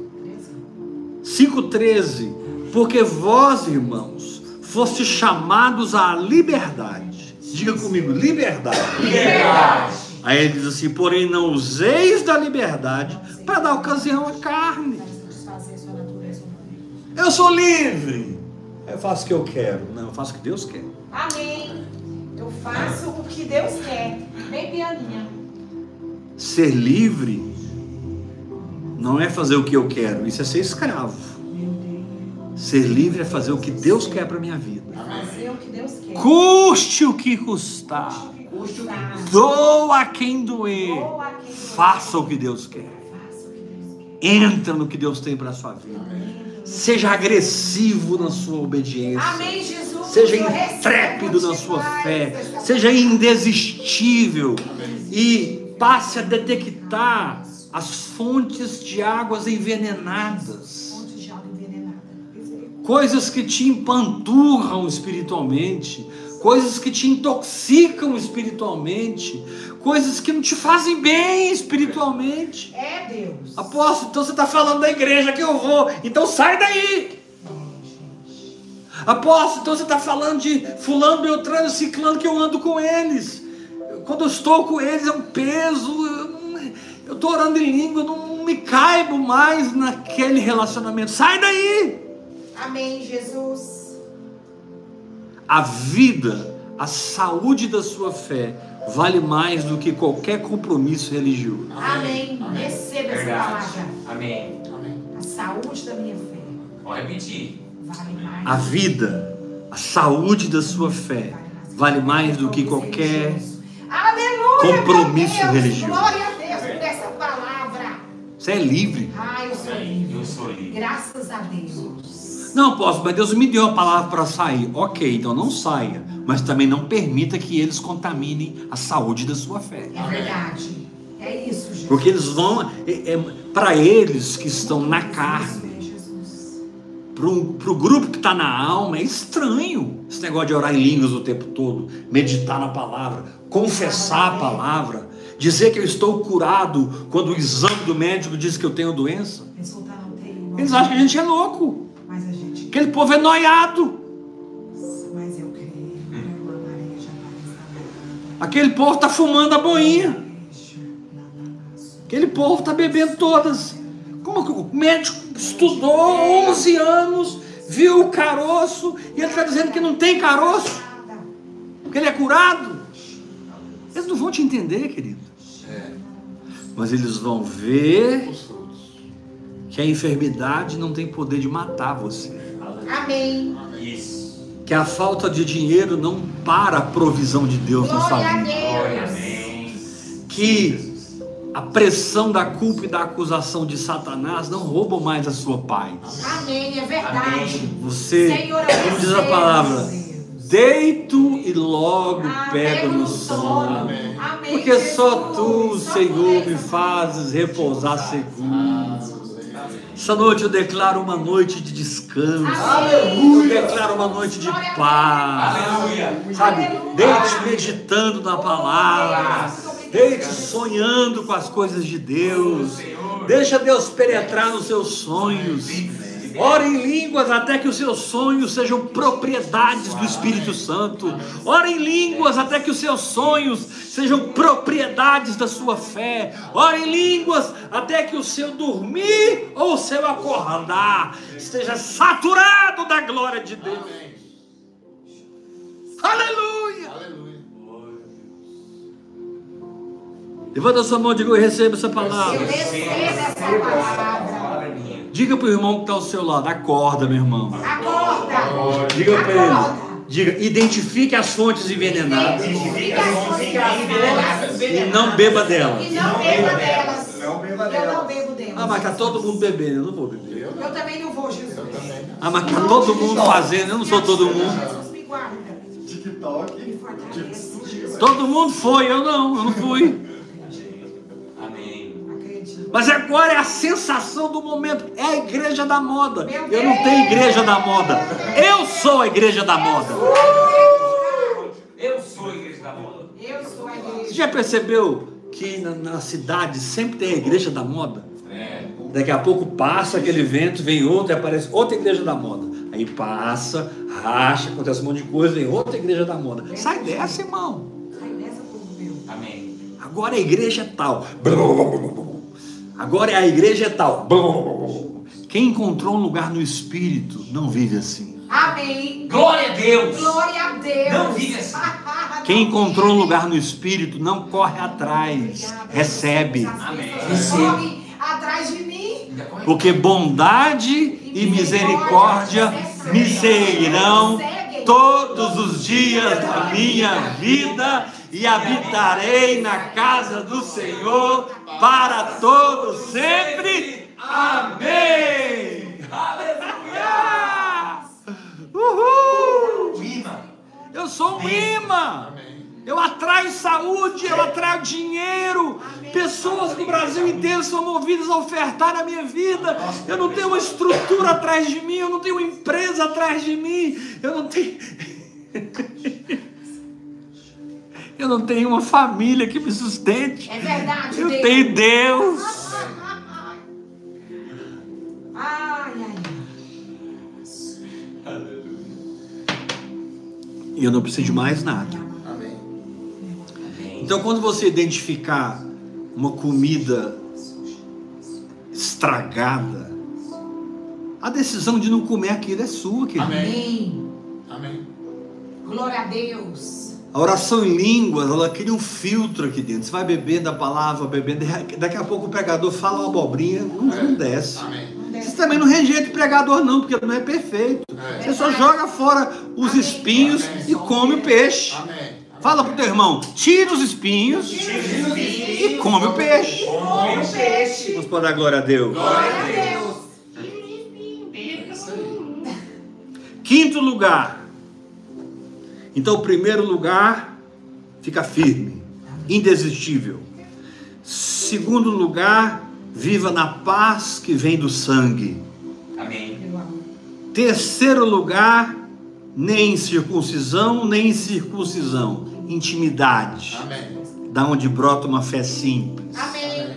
5,13. Porque vós, irmãos, foste chamados à liberdade. Diga comigo, liberdade. Liberdade. Aí ele diz assim: porém, não useis da liberdade para dar ocasião à carne. Eu sou livre. Eu faço o que eu quero. Não, eu faço o que Deus quer. Amém. Eu faço o que Deus quer. Bem pianinha. Ser livre não é fazer o que eu quero, isso é ser escravo. Ser livre é fazer o que Deus quer para minha vida. Fazer o que Deus quer. Custe o que custar. Doa a quem doer. Faça o que Deus quer. Entra no que Deus tem para sua vida. Seja agressivo na sua obediência. Amém, Jesus. Seja intrépido na sua fé. Seja indesistível. E passe a detectar as fontes de águas envenenadas. Coisas que te empanturram espiritualmente. Coisas que te intoxicam espiritualmente. Coisas que não te fazem bem espiritualmente. É Deus. Apóstolo, então você está falando da igreja que eu vou. Então sai daí. Apóstolo, então você está falando de fulano, beltrano, ciclano que eu ando com eles. Quando eu estou com eles é um peso. Eu estou orando em língua, eu não me caibo mais naquele relacionamento. Sai daí. Amém, Jesus. A vida, a saúde da sua fé vale mais do que qualquer compromisso religioso. Amém. Receba essa palavra. Amém. A saúde da minha fé Pode repetir. vale mais. A vida, a saúde da sua fé vale mais do que qualquer Aleluia, compromisso Deus. religioso. Glória a Deus por essa palavra. Você é livre. Ah, eu sou livre. Eu sou livre. Graças a Deus. Não posso, mas Deus me deu a palavra para sair. Ok, então não saia. Mas também não permita que eles contaminem a saúde da sua fé. É verdade. É isso, Jesus. Porque eles vão. É, para eles que estão na carne, para o grupo que está na alma, é estranho esse negócio de orar em línguas o tempo todo, meditar na palavra, confessar a palavra, dizer que eu estou curado quando o exame do médico diz que eu tenho doença. Tá Eles acham que a gente é louco. Gente. Aquele povo é noiado. Mas eu creio. Já está Aquele povo está fumando a boinha. Aquele povo está bebendo todas. Como que o médico estudou 11 anos, viu o caroço e ele está dizendo que não tem caroço, porque ele é curado? Eles não vão te entender, querido. Mas eles vão ver que a enfermidade não tem poder de matar você. Amém. Que a falta de dinheiro não para a provisão de Deus na sua Glória a vida. Deus. Que a pressão da culpa e da acusação de Satanás não roubam mais a sua paz. Amém. É verdade. Você, Senhor, eu como diz a palavra, Deus. Deito e logo pego no sono. Porque só tu, Senhor, me fazes repousar seguro. Essa noite eu declaro uma noite de descanso. Aleluia. Eu declaro uma noite de paz. Aleluia. Sabe? Deite meditando na palavra. Deite sonhando com as coisas de Deus. Deixa Deus penetrar nos seus sonhos. Ore em línguas até que os seus sonhos sejam propriedades do Espírito Santo. Ore em línguas até que os seus sonhos sejam propriedades da sua fé. Ore em línguas até que o seu dormir ou o seu acordar esteja saturado da glória de Deus. Aleluia! Levanta a sua mão e diga: Eu recebo essa Eu palavra. recebo essa palavra. Diga para o irmão que está ao seu lado: Acorda, meu irmão. Acorda. Diga para ele. Diga, identifique as fontes envenenadas Identifica as fontes envenenadas. e não beba delas. E não beba delas. Não beba Eu delas. não bebo delas. Ah, mas está todo mundo bebendo, eu não vou beber. Eu também não vou, Jesus. Ah, mas está todo mundo fazendo, eu não sou todo mundo. Jesus me guarda. TikTok. Me fortalece, Jesus. Todo mundo foi, eu não, eu não fui. Mas agora é a sensação do momento, é a igreja da moda. Eu não tenho igreja da moda, eu sou a igreja da moda. Eu sou a igreja da moda. Eu sou a Você igreja. já percebeu que na, na cidade sempre tem a igreja da moda? É. Daqui a pouco passa aquele vento, vem outro e aparece outra igreja da moda. Aí passa, racha, acontece um monte de coisa, vem outra igreja da moda. Sai dessa, irmão. Sai dessa, povo meu. Amém. Agora a igreja é tal. Agora a igreja é tal. Quem encontrou um lugar no espírito não vive assim. Amém. Glória a Deus. Glória a Deus. Não vive assim. Quem encontrou um lugar no espírito não corre atrás, recebe. Amém. Corre atrás de mim. Porque bondade e misericórdia me seguirão todos os dias da minha vida e habitarei na casa do Senhor para todos sempre. Amém. Aleluia! Uhul! Imã. Eu sou um imã. Eu atraio saúde, eu atraio dinheiro. Pessoas do Brasil inteiro são movidas a ofertar na minha vida. Eu não tenho uma estrutura atrás de mim, eu não tenho uma empresa atrás de mim, eu não tenho. Eu não tenho uma família que me sustente. É verdade, Eu Deus. tenho Deus. Ai, ai, ai. E eu não preciso de mais nada. Amém. Então, quando você identificar uma comida estragada, a decisão de não comer aquilo é sua, querido. Amém. Amém. Amém. Glória a Deus. A oração em línguas, ela cria um filtro aqui dentro. Você vai bebendo a palavra, bebendo, daqui a pouco o pregador fala uma abobrinha, não, não desce. Amém. Você também não rejeita o pregador, não, porque não é perfeito. É. Você só joga fora os Amém. espinhos e come o peixe. Amém. Fala pro teu irmão, tira os espinhos e come o peixe. Come o peixe. Vamos pôr dar glória a Deus. Glória a Deus. Quinto lugar. Então, o primeiro lugar, fica firme, indesistível. Segundo lugar, viva na paz que vem do sangue. Amém. Terceiro lugar, nem circuncisão, nem circuncisão. Intimidade, Amém. da onde brota uma fé simples. Amém.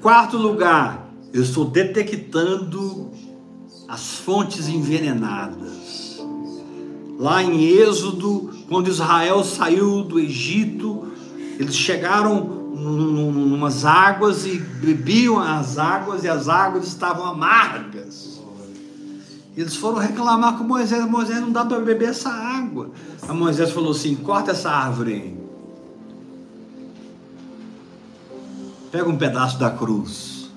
Quarto lugar, eu estou detectando as fontes envenenadas. Lá em Êxodo, quando Israel saiu do Egito, eles chegaram num- num- numas águas e bebiam as águas e as águas estavam amargas. Eles foram reclamar com Moisés, Moisés não dá para beber essa água. A Moisés falou assim: corta essa árvore. Pega um pedaço da cruz.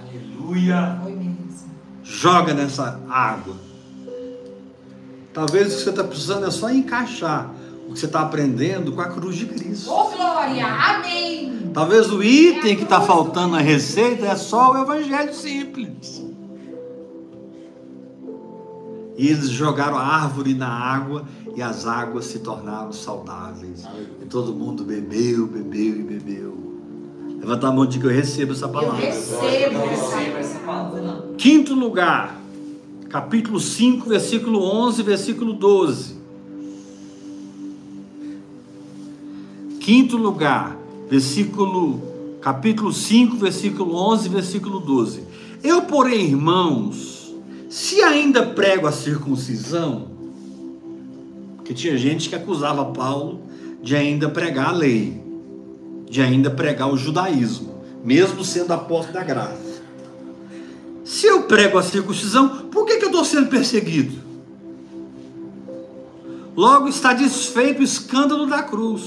Aleluia. Joga nessa água. Talvez o que você está precisando é só encaixar o que você está aprendendo com a cruz de Cristo. Ô, Glória. Amém. Talvez o item que está faltando na receita é só o evangelho simples. E eles jogaram a árvore na água e as águas se tornaram saudáveis. E todo mundo bebeu, bebeu e bebeu. Levanta a mão de que eu recebo essa Eu palavra. recebo Eu essa recebo essa palavra. Quinto lugar, capítulo 5, versículo 11, versículo 12. Quinto lugar, versículo, capítulo 5, versículo 11, versículo 12. Eu, porém, irmãos, se ainda prego a circuncisão, porque tinha gente que acusava Paulo de ainda pregar a lei, de ainda pregar o judaísmo, mesmo sendo apóstolo da graça. Se eu prego a circuncisão, por que, que eu estou sendo perseguido? Logo está desfeito o escândalo da cruz.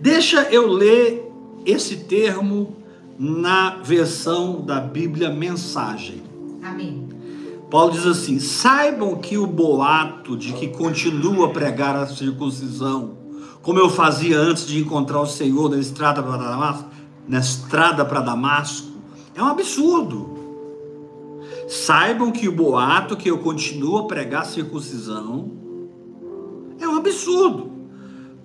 Deixa eu ler esse termo na versão da Bíblia Mensagem. Amém. Paulo diz assim: saibam que o boato de que continuo a pregar a circuncisão, como eu fazia antes de encontrar o Senhor na estrada para Damasco, na estrada para Damasco, é um absurdo. Saibam que o boato que eu continuo a pregar a circuncisão é um absurdo.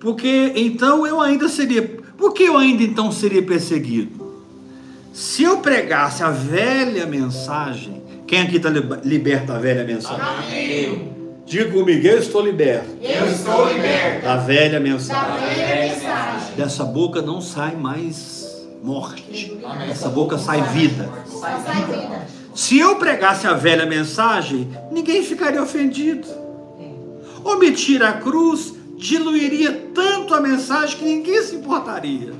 Porque então eu ainda seria. Por que eu ainda então seria perseguido? Se eu pregasse a velha mensagem, quem aqui está liberto da velha mensagem? Amém. Diga comigo, eu estou liberto Eu estou liberto da velha da mensagem. velha mensagem. Dessa boca não sai mais morte. Amém. Dessa boca sai vida. Sai vida. Se eu pregasse a velha mensagem, ninguém ficaria ofendido. Omitir a cruz diluiria tanto a mensagem que ninguém se importaria.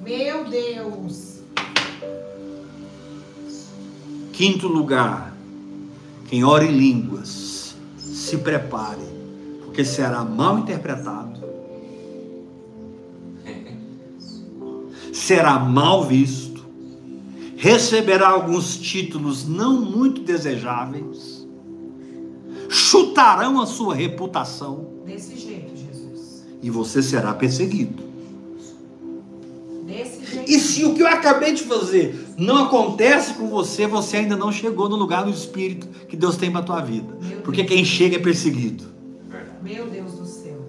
Meu Deus. Quinto lugar, quem ora em línguas, se prepare, porque será mal interpretado, será mal visto, receberá alguns títulos não muito desejáveis, chutarão a sua reputação Desse jeito, Jesus. e você será perseguido. E se o que eu acabei de fazer não acontece com você, você ainda não chegou no lugar do Espírito que Deus tem para a tua vida. Porque quem chega é perseguido. Meu Deus do céu.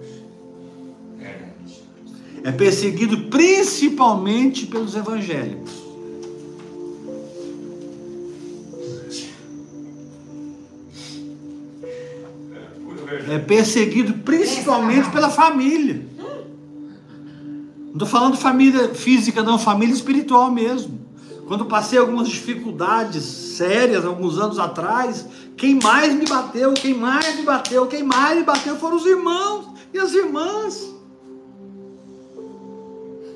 É perseguido principalmente pelos evangélicos. Verdade. É perseguido principalmente pela família. Não estou falando família física, não, família espiritual mesmo. Quando passei algumas dificuldades sérias alguns anos atrás, quem mais me bateu, quem mais me bateu, quem mais me bateu foram os irmãos e as irmãs.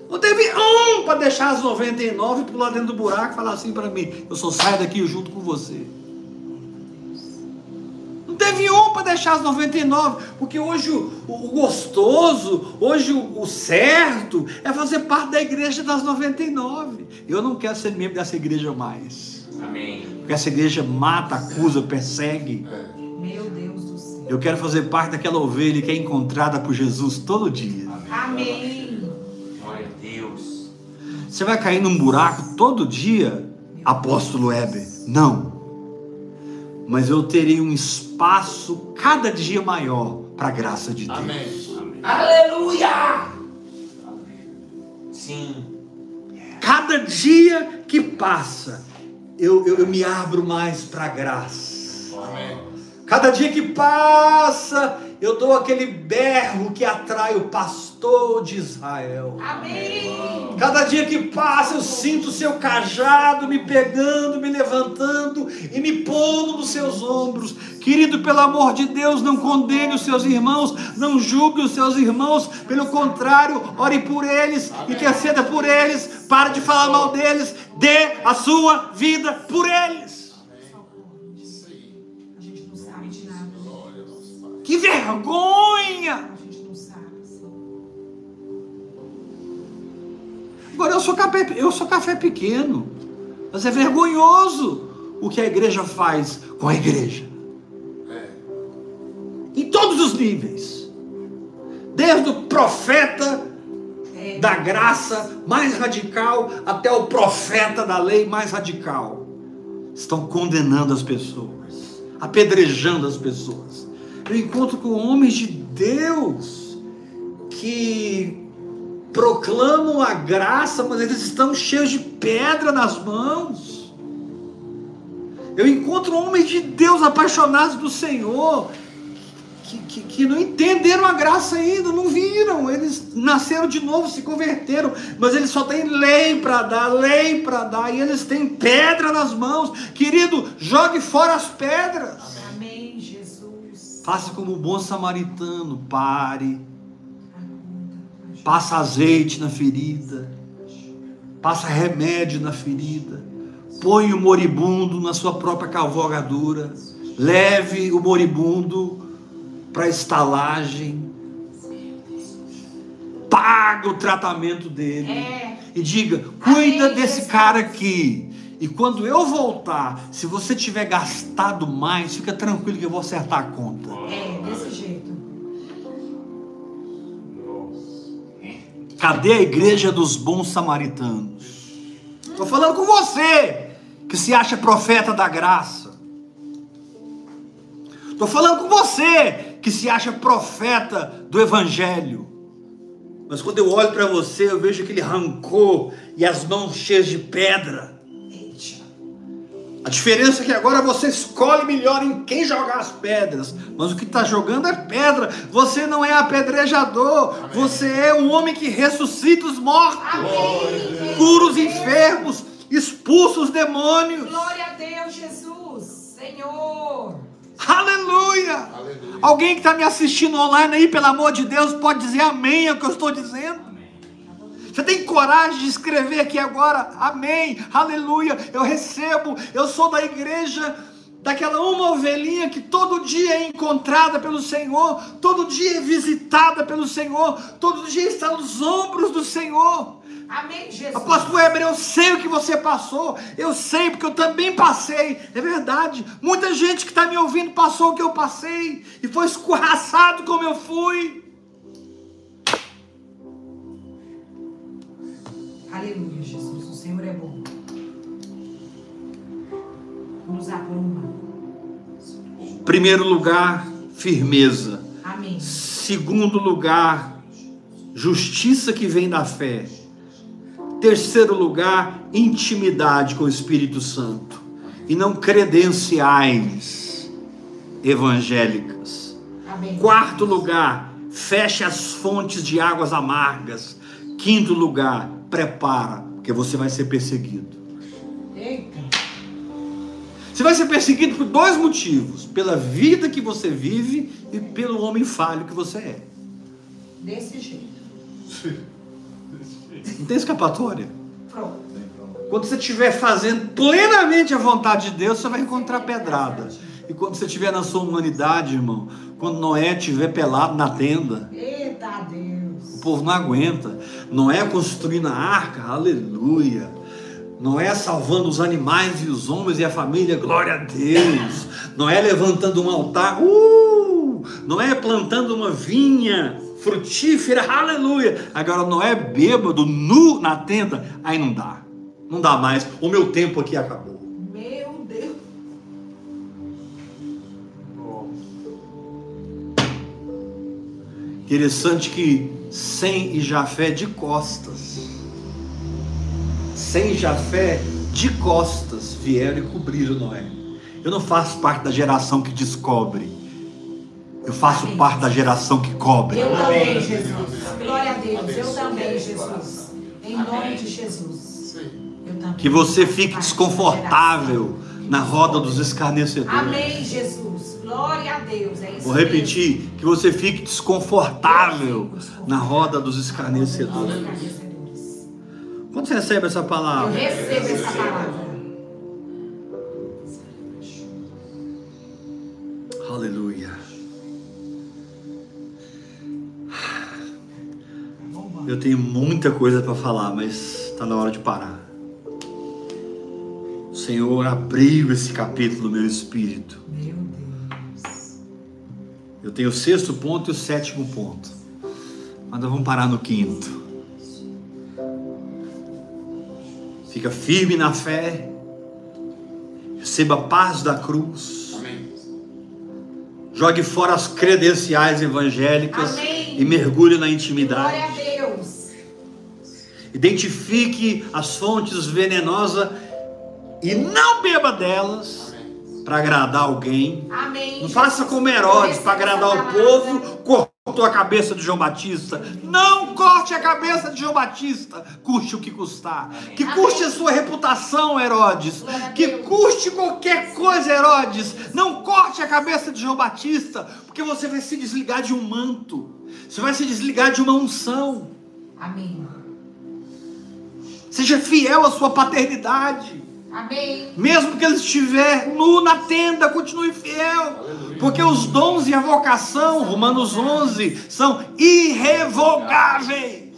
Não teve um para deixar as 99 e pular dentro do buraco e falar assim para mim: eu só saio daqui junto com você. Um para deixar as 99, porque hoje o, o gostoso, hoje o, o certo é fazer parte da igreja das 99. Eu não quero ser membro dessa igreja mais. Amém. Porque essa igreja mata, acusa, persegue. Meu Deus do céu. Eu quero fazer parte daquela ovelha que é encontrada por Jesus todo dia. Amém. Glória a Deus. Você vai cair num buraco todo dia, apóstolo Heber? Não. Mas eu terei um espaço cada dia maior para a graça de Deus. Amém. Aleluia. Sim. Cada dia que passa, eu, eu, eu me abro mais para a graça. Amém. Cada dia que passa, eu dou aquele berro que atrai o pastor de Israel. Amém. Cada dia que passa, eu sinto o seu cajado me pegando, me levantando e me pondo nos seus ombros. Querido, pelo amor de Deus, não condene os seus irmãos, não julgue os seus irmãos. Pelo contrário, ore por eles, interceda por eles, pare de falar mal deles, dê a sua vida por eles. Que vergonha! A gente não sabe. Senhor. Agora eu sou café, eu sou café pequeno, mas é vergonhoso o que a igreja faz com a igreja. Em todos os níveis. Desde o profeta É. da graça mais radical até o profeta da lei mais radical. Estão condenando as pessoas, apedrejando as pessoas. Eu encontro com homens de Deus que proclamam a graça, mas eles estão cheios de pedra nas mãos. Eu encontro homens de Deus apaixonados do Senhor, que, que, que não entenderam a graça ainda, não viram. Eles nasceram de novo, se converteram, mas eles só têm lei para dar, lei para dar, e eles têm pedra nas mãos. Querido, jogue fora as pedras. Amém. Faça como o bom samaritano, pare, passa azeite na ferida, passa remédio na ferida, põe o moribundo na sua própria cavalgadura, leve o moribundo para a estalagem, paga o tratamento dele. É. e diga: cuida desse cara aqui. E quando eu voltar, se você tiver gastado mais, fica tranquilo que eu vou acertar a conta. É, desse jeito. Cadê a igreja dos bons samaritanos? Estou falando com você que se acha profeta da graça. Estou falando com você que se acha profeta do evangelho. Mas quando eu olho para você, eu vejo aquele rancor e as mãos cheias de pedra. A diferença é que agora você escolhe melhor em quem jogar as pedras. Mas o que está jogando é pedra. Você não é apedrejador. Você é um homem que ressuscita os mortos, Amém. cura os enfermos expulsa os demônios. Glória a Deus, Jesus. Senhor. Aleluia! Aleluia. Alguém que está me assistindo online aí, pelo amor de Deus, pode dizer amém ao que eu estou dizendo? Você tem coragem de escrever aqui agora? Amém, aleluia. Eu recebo, eu sou da igreja, daquela uma ovelhinha que todo dia é encontrada pelo Senhor, todo dia é visitada pelo Senhor, todo dia está nos ombros do Senhor. Amém, Jesus. Apóstolo Weber, eu sei o que você passou, eu sei porque eu também passei, é verdade. Muita gente que está me ouvindo passou o que eu passei e foi escorraçado como eu fui. Aleluia, Jesus. O Senhor é bom. Nos apruma. Primeiro lugar, firmeza. Amém. Segundo lugar, justiça que vem da fé. Terceiro lugar, intimidade com o Espírito Santo. E não credenciais evangélicas. Amém. Quarto lugar, feche as fontes de águas amargas. Quinto lugar, prepara, porque você vai ser perseguido. Eita. Você vai ser perseguido por dois motivos: pela vida que você vive e pelo homem falho que você é. Desse jeito. Não tem escapatória. Pronto. Quando você estiver fazendo plenamente a vontade de Deus, você vai encontrar pedrada. E quando você estiver na sua humanidade, irmão, quando Noé estiver pelado na tenda, Eita o Deus. povo não aguenta. Noé construindo a arca, aleluia. Noé salvando os animais e os homens e a família, glória a Deus. Noé levantando um altar, uh! Noé plantando uma vinha frutífera, aleluia. Agora Noé bêbado, nu na tenda, aí não dá. Não dá mais. O meu tempo aqui acabou. Meu Deus. Interessante que Sem e Jafé de costas. Sem e Jafé de costas vieram e cobriram Noé. Eu não faço parte da geração que descobre. Eu faço Amém. parte da geração que cobre. Eu também, Jesus. Glória a Deus. Eu também, Jesus. Em nome de Jesus. Que você fique desconfortável na roda dos escarnecedores. Amém, Jesus. Glória a Deus. É isso Vou repetir, que você fique desconfortável na roda dos mesmo. escarnecedores. Quando você recebe essa Eu palavra? recebo essa palavra. Aleluia. Eu tenho muita coisa para falar, mas está na hora de parar. O Senhor abriu esse capítulo no meu espírito. Meu. Eu tenho o sexto ponto e o sétimo ponto. Mas nós vamos parar no quinto. Fica firme na fé. Receba a paz da cruz. Amém. Jogue fora as credenciais evangélicas Amém. e mergulhe na Glória a intimidade. Deus. Identifique as fontes venenosas e não beba delas para agradar alguém. Amém. Não faça como Herodes para agradar o povo, cortou a cabeça de João Batista. Não corte a cabeça de João Batista, custe o que custar. Que custe a sua reputação, Herodes. Que custe qualquer coisa, Herodes. Não corte a cabeça de João Batista, porque você vai se desligar de um manto. Você vai se desligar de uma unção. Amém. Seja fiel à sua paternidade. Amém. Mesmo que ele estiver nu na tenda, continue fiel. Porque os dons e a vocação, Romanos 11, são irrevogáveis.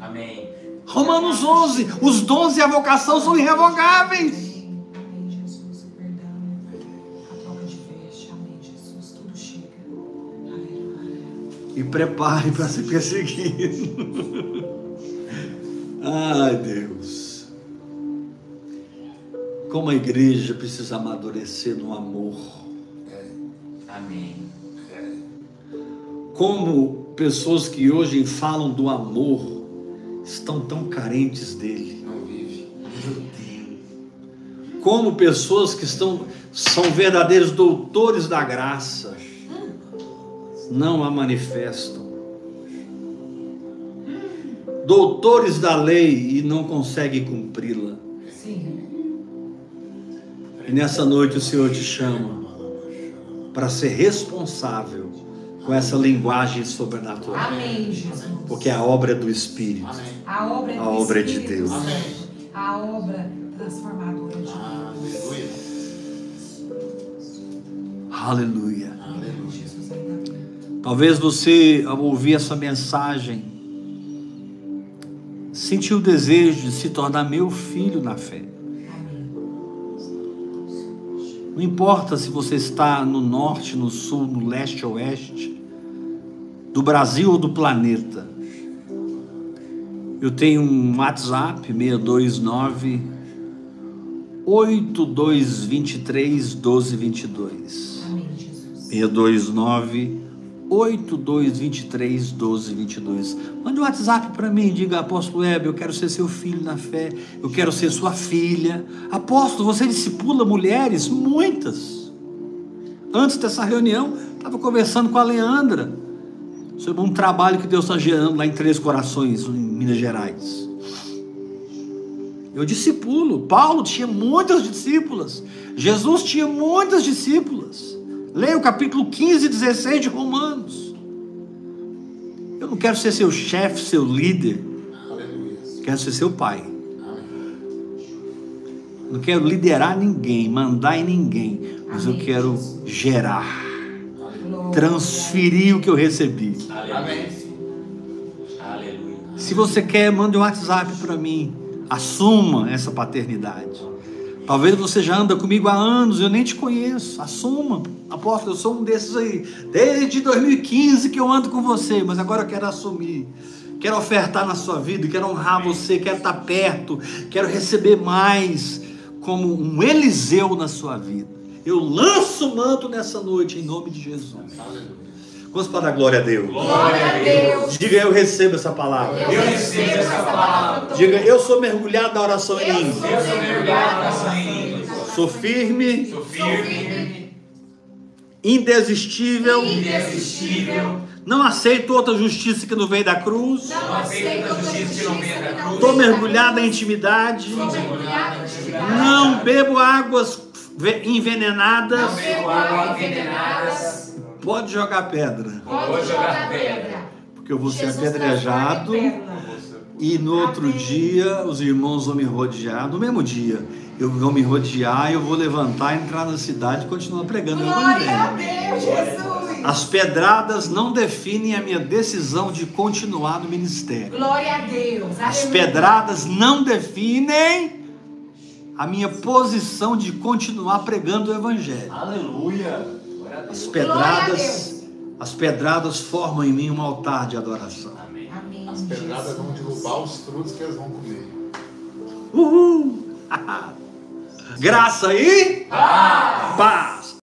Amém. Romanos 11, os dons e a vocação são irrevogáveis. Amém. Amém, Jesus. O perdão. A troca de veste. Amém, Jesus. Tudo chega. Aleluia. E prepare para ser perseguido. Ai, Deus. Como a igreja precisa amadurecer no amor. Amém. Como pessoas que hoje falam do amor estão tão carentes dele. Não vive. como pessoas que estão são verdadeiros doutores da graça não a manifestam. Doutores da lei e não conseguem cumpri-la. E nessa noite o Senhor te chama para ser responsável com essa linguagem sobrenatural. Amém, Jesus. Porque a obra é do Espírito. A obra é, A obra é de Deus. Santo. A obra transformadora de Deus. Aleluia. Aleluia. Amém. Talvez você, ao ouvir essa mensagem, sentiu o desejo de se tornar meu filho na fé. Não importa se você está no norte, no sul, no leste ou oeste, do Brasil ou do planeta. Eu tenho um WhatsApp 629 8223 1222. Amém, Jesus. 629 8223 1222. Mande um WhatsApp para mim, diga apóstolo Web, eu quero ser seu filho na fé, eu quero ser sua filha. Apóstolo, você discipula mulheres? Muitas. Antes dessa reunião, estava conversando com a Leandra sobre um trabalho que Deus está gerando lá em Três Corações, em Minas Gerais. Eu discipulo. Paulo tinha muitas discípulas. Jesus tinha muitas discípulas. Leia o capítulo 15 e 16 de Romanos. Não quero ser seu chefe, seu líder. Quero ser seu pai. Não quero liderar ninguém, mandar em ninguém. Mas eu quero gerar, transferir o que eu recebi. Se você quer, mande um WhatsApp para mim. Assuma essa paternidade. Talvez você já anda comigo há anos, eu nem te conheço. Assuma. Apóstolo, eu sou um desses aí. Desde 2015 que eu ando com você, mas agora eu quero assumir. Quero ofertar na sua vida, quero honrar você, quero estar perto, quero receber mais como um Eliseu na sua vida. Eu lanço o manto nessa noite em nome de Jesus. Vamos para dar glória a Deus. Glória a Deus. Diga eu recebo essa palavra. Eu recebo essa palavra. Diga, eu sou mergulhado na oração em mim. Eu sou mergulhado na sua língua. Sou firme, Sou firme, indesistível, irresistível. não aceito outra justiça que não vem da cruz. Não aceito a justiça que não vem da cruz. Estou mergulhado em intimidade. Não bebo águas ve- envenenadas. Não bebo água envenenadas. Pode jogar pedra, Vou jogar pedra. porque eu vou ser Jesus apedrejado. em pérola. E no outro Amém. dia, os irmãos vão me rodear. No mesmo dia, eu vou me rodear, eu vou levantar, entrar na cidade e continuar pregando o Glória a. Deus, Jesus. As pedradas não definem a minha decisão de continuar no ministério. Glória a Deus. As Aleluia. pedradas não definem a minha posição de continuar pregando o evangelho. Aleluia. As pedradas, as pedradas formam em mim um altar de adoração. Amém. Amém. As pedradas vão derrubar os frutos que eles vão comer. Uhul! Graça e paz.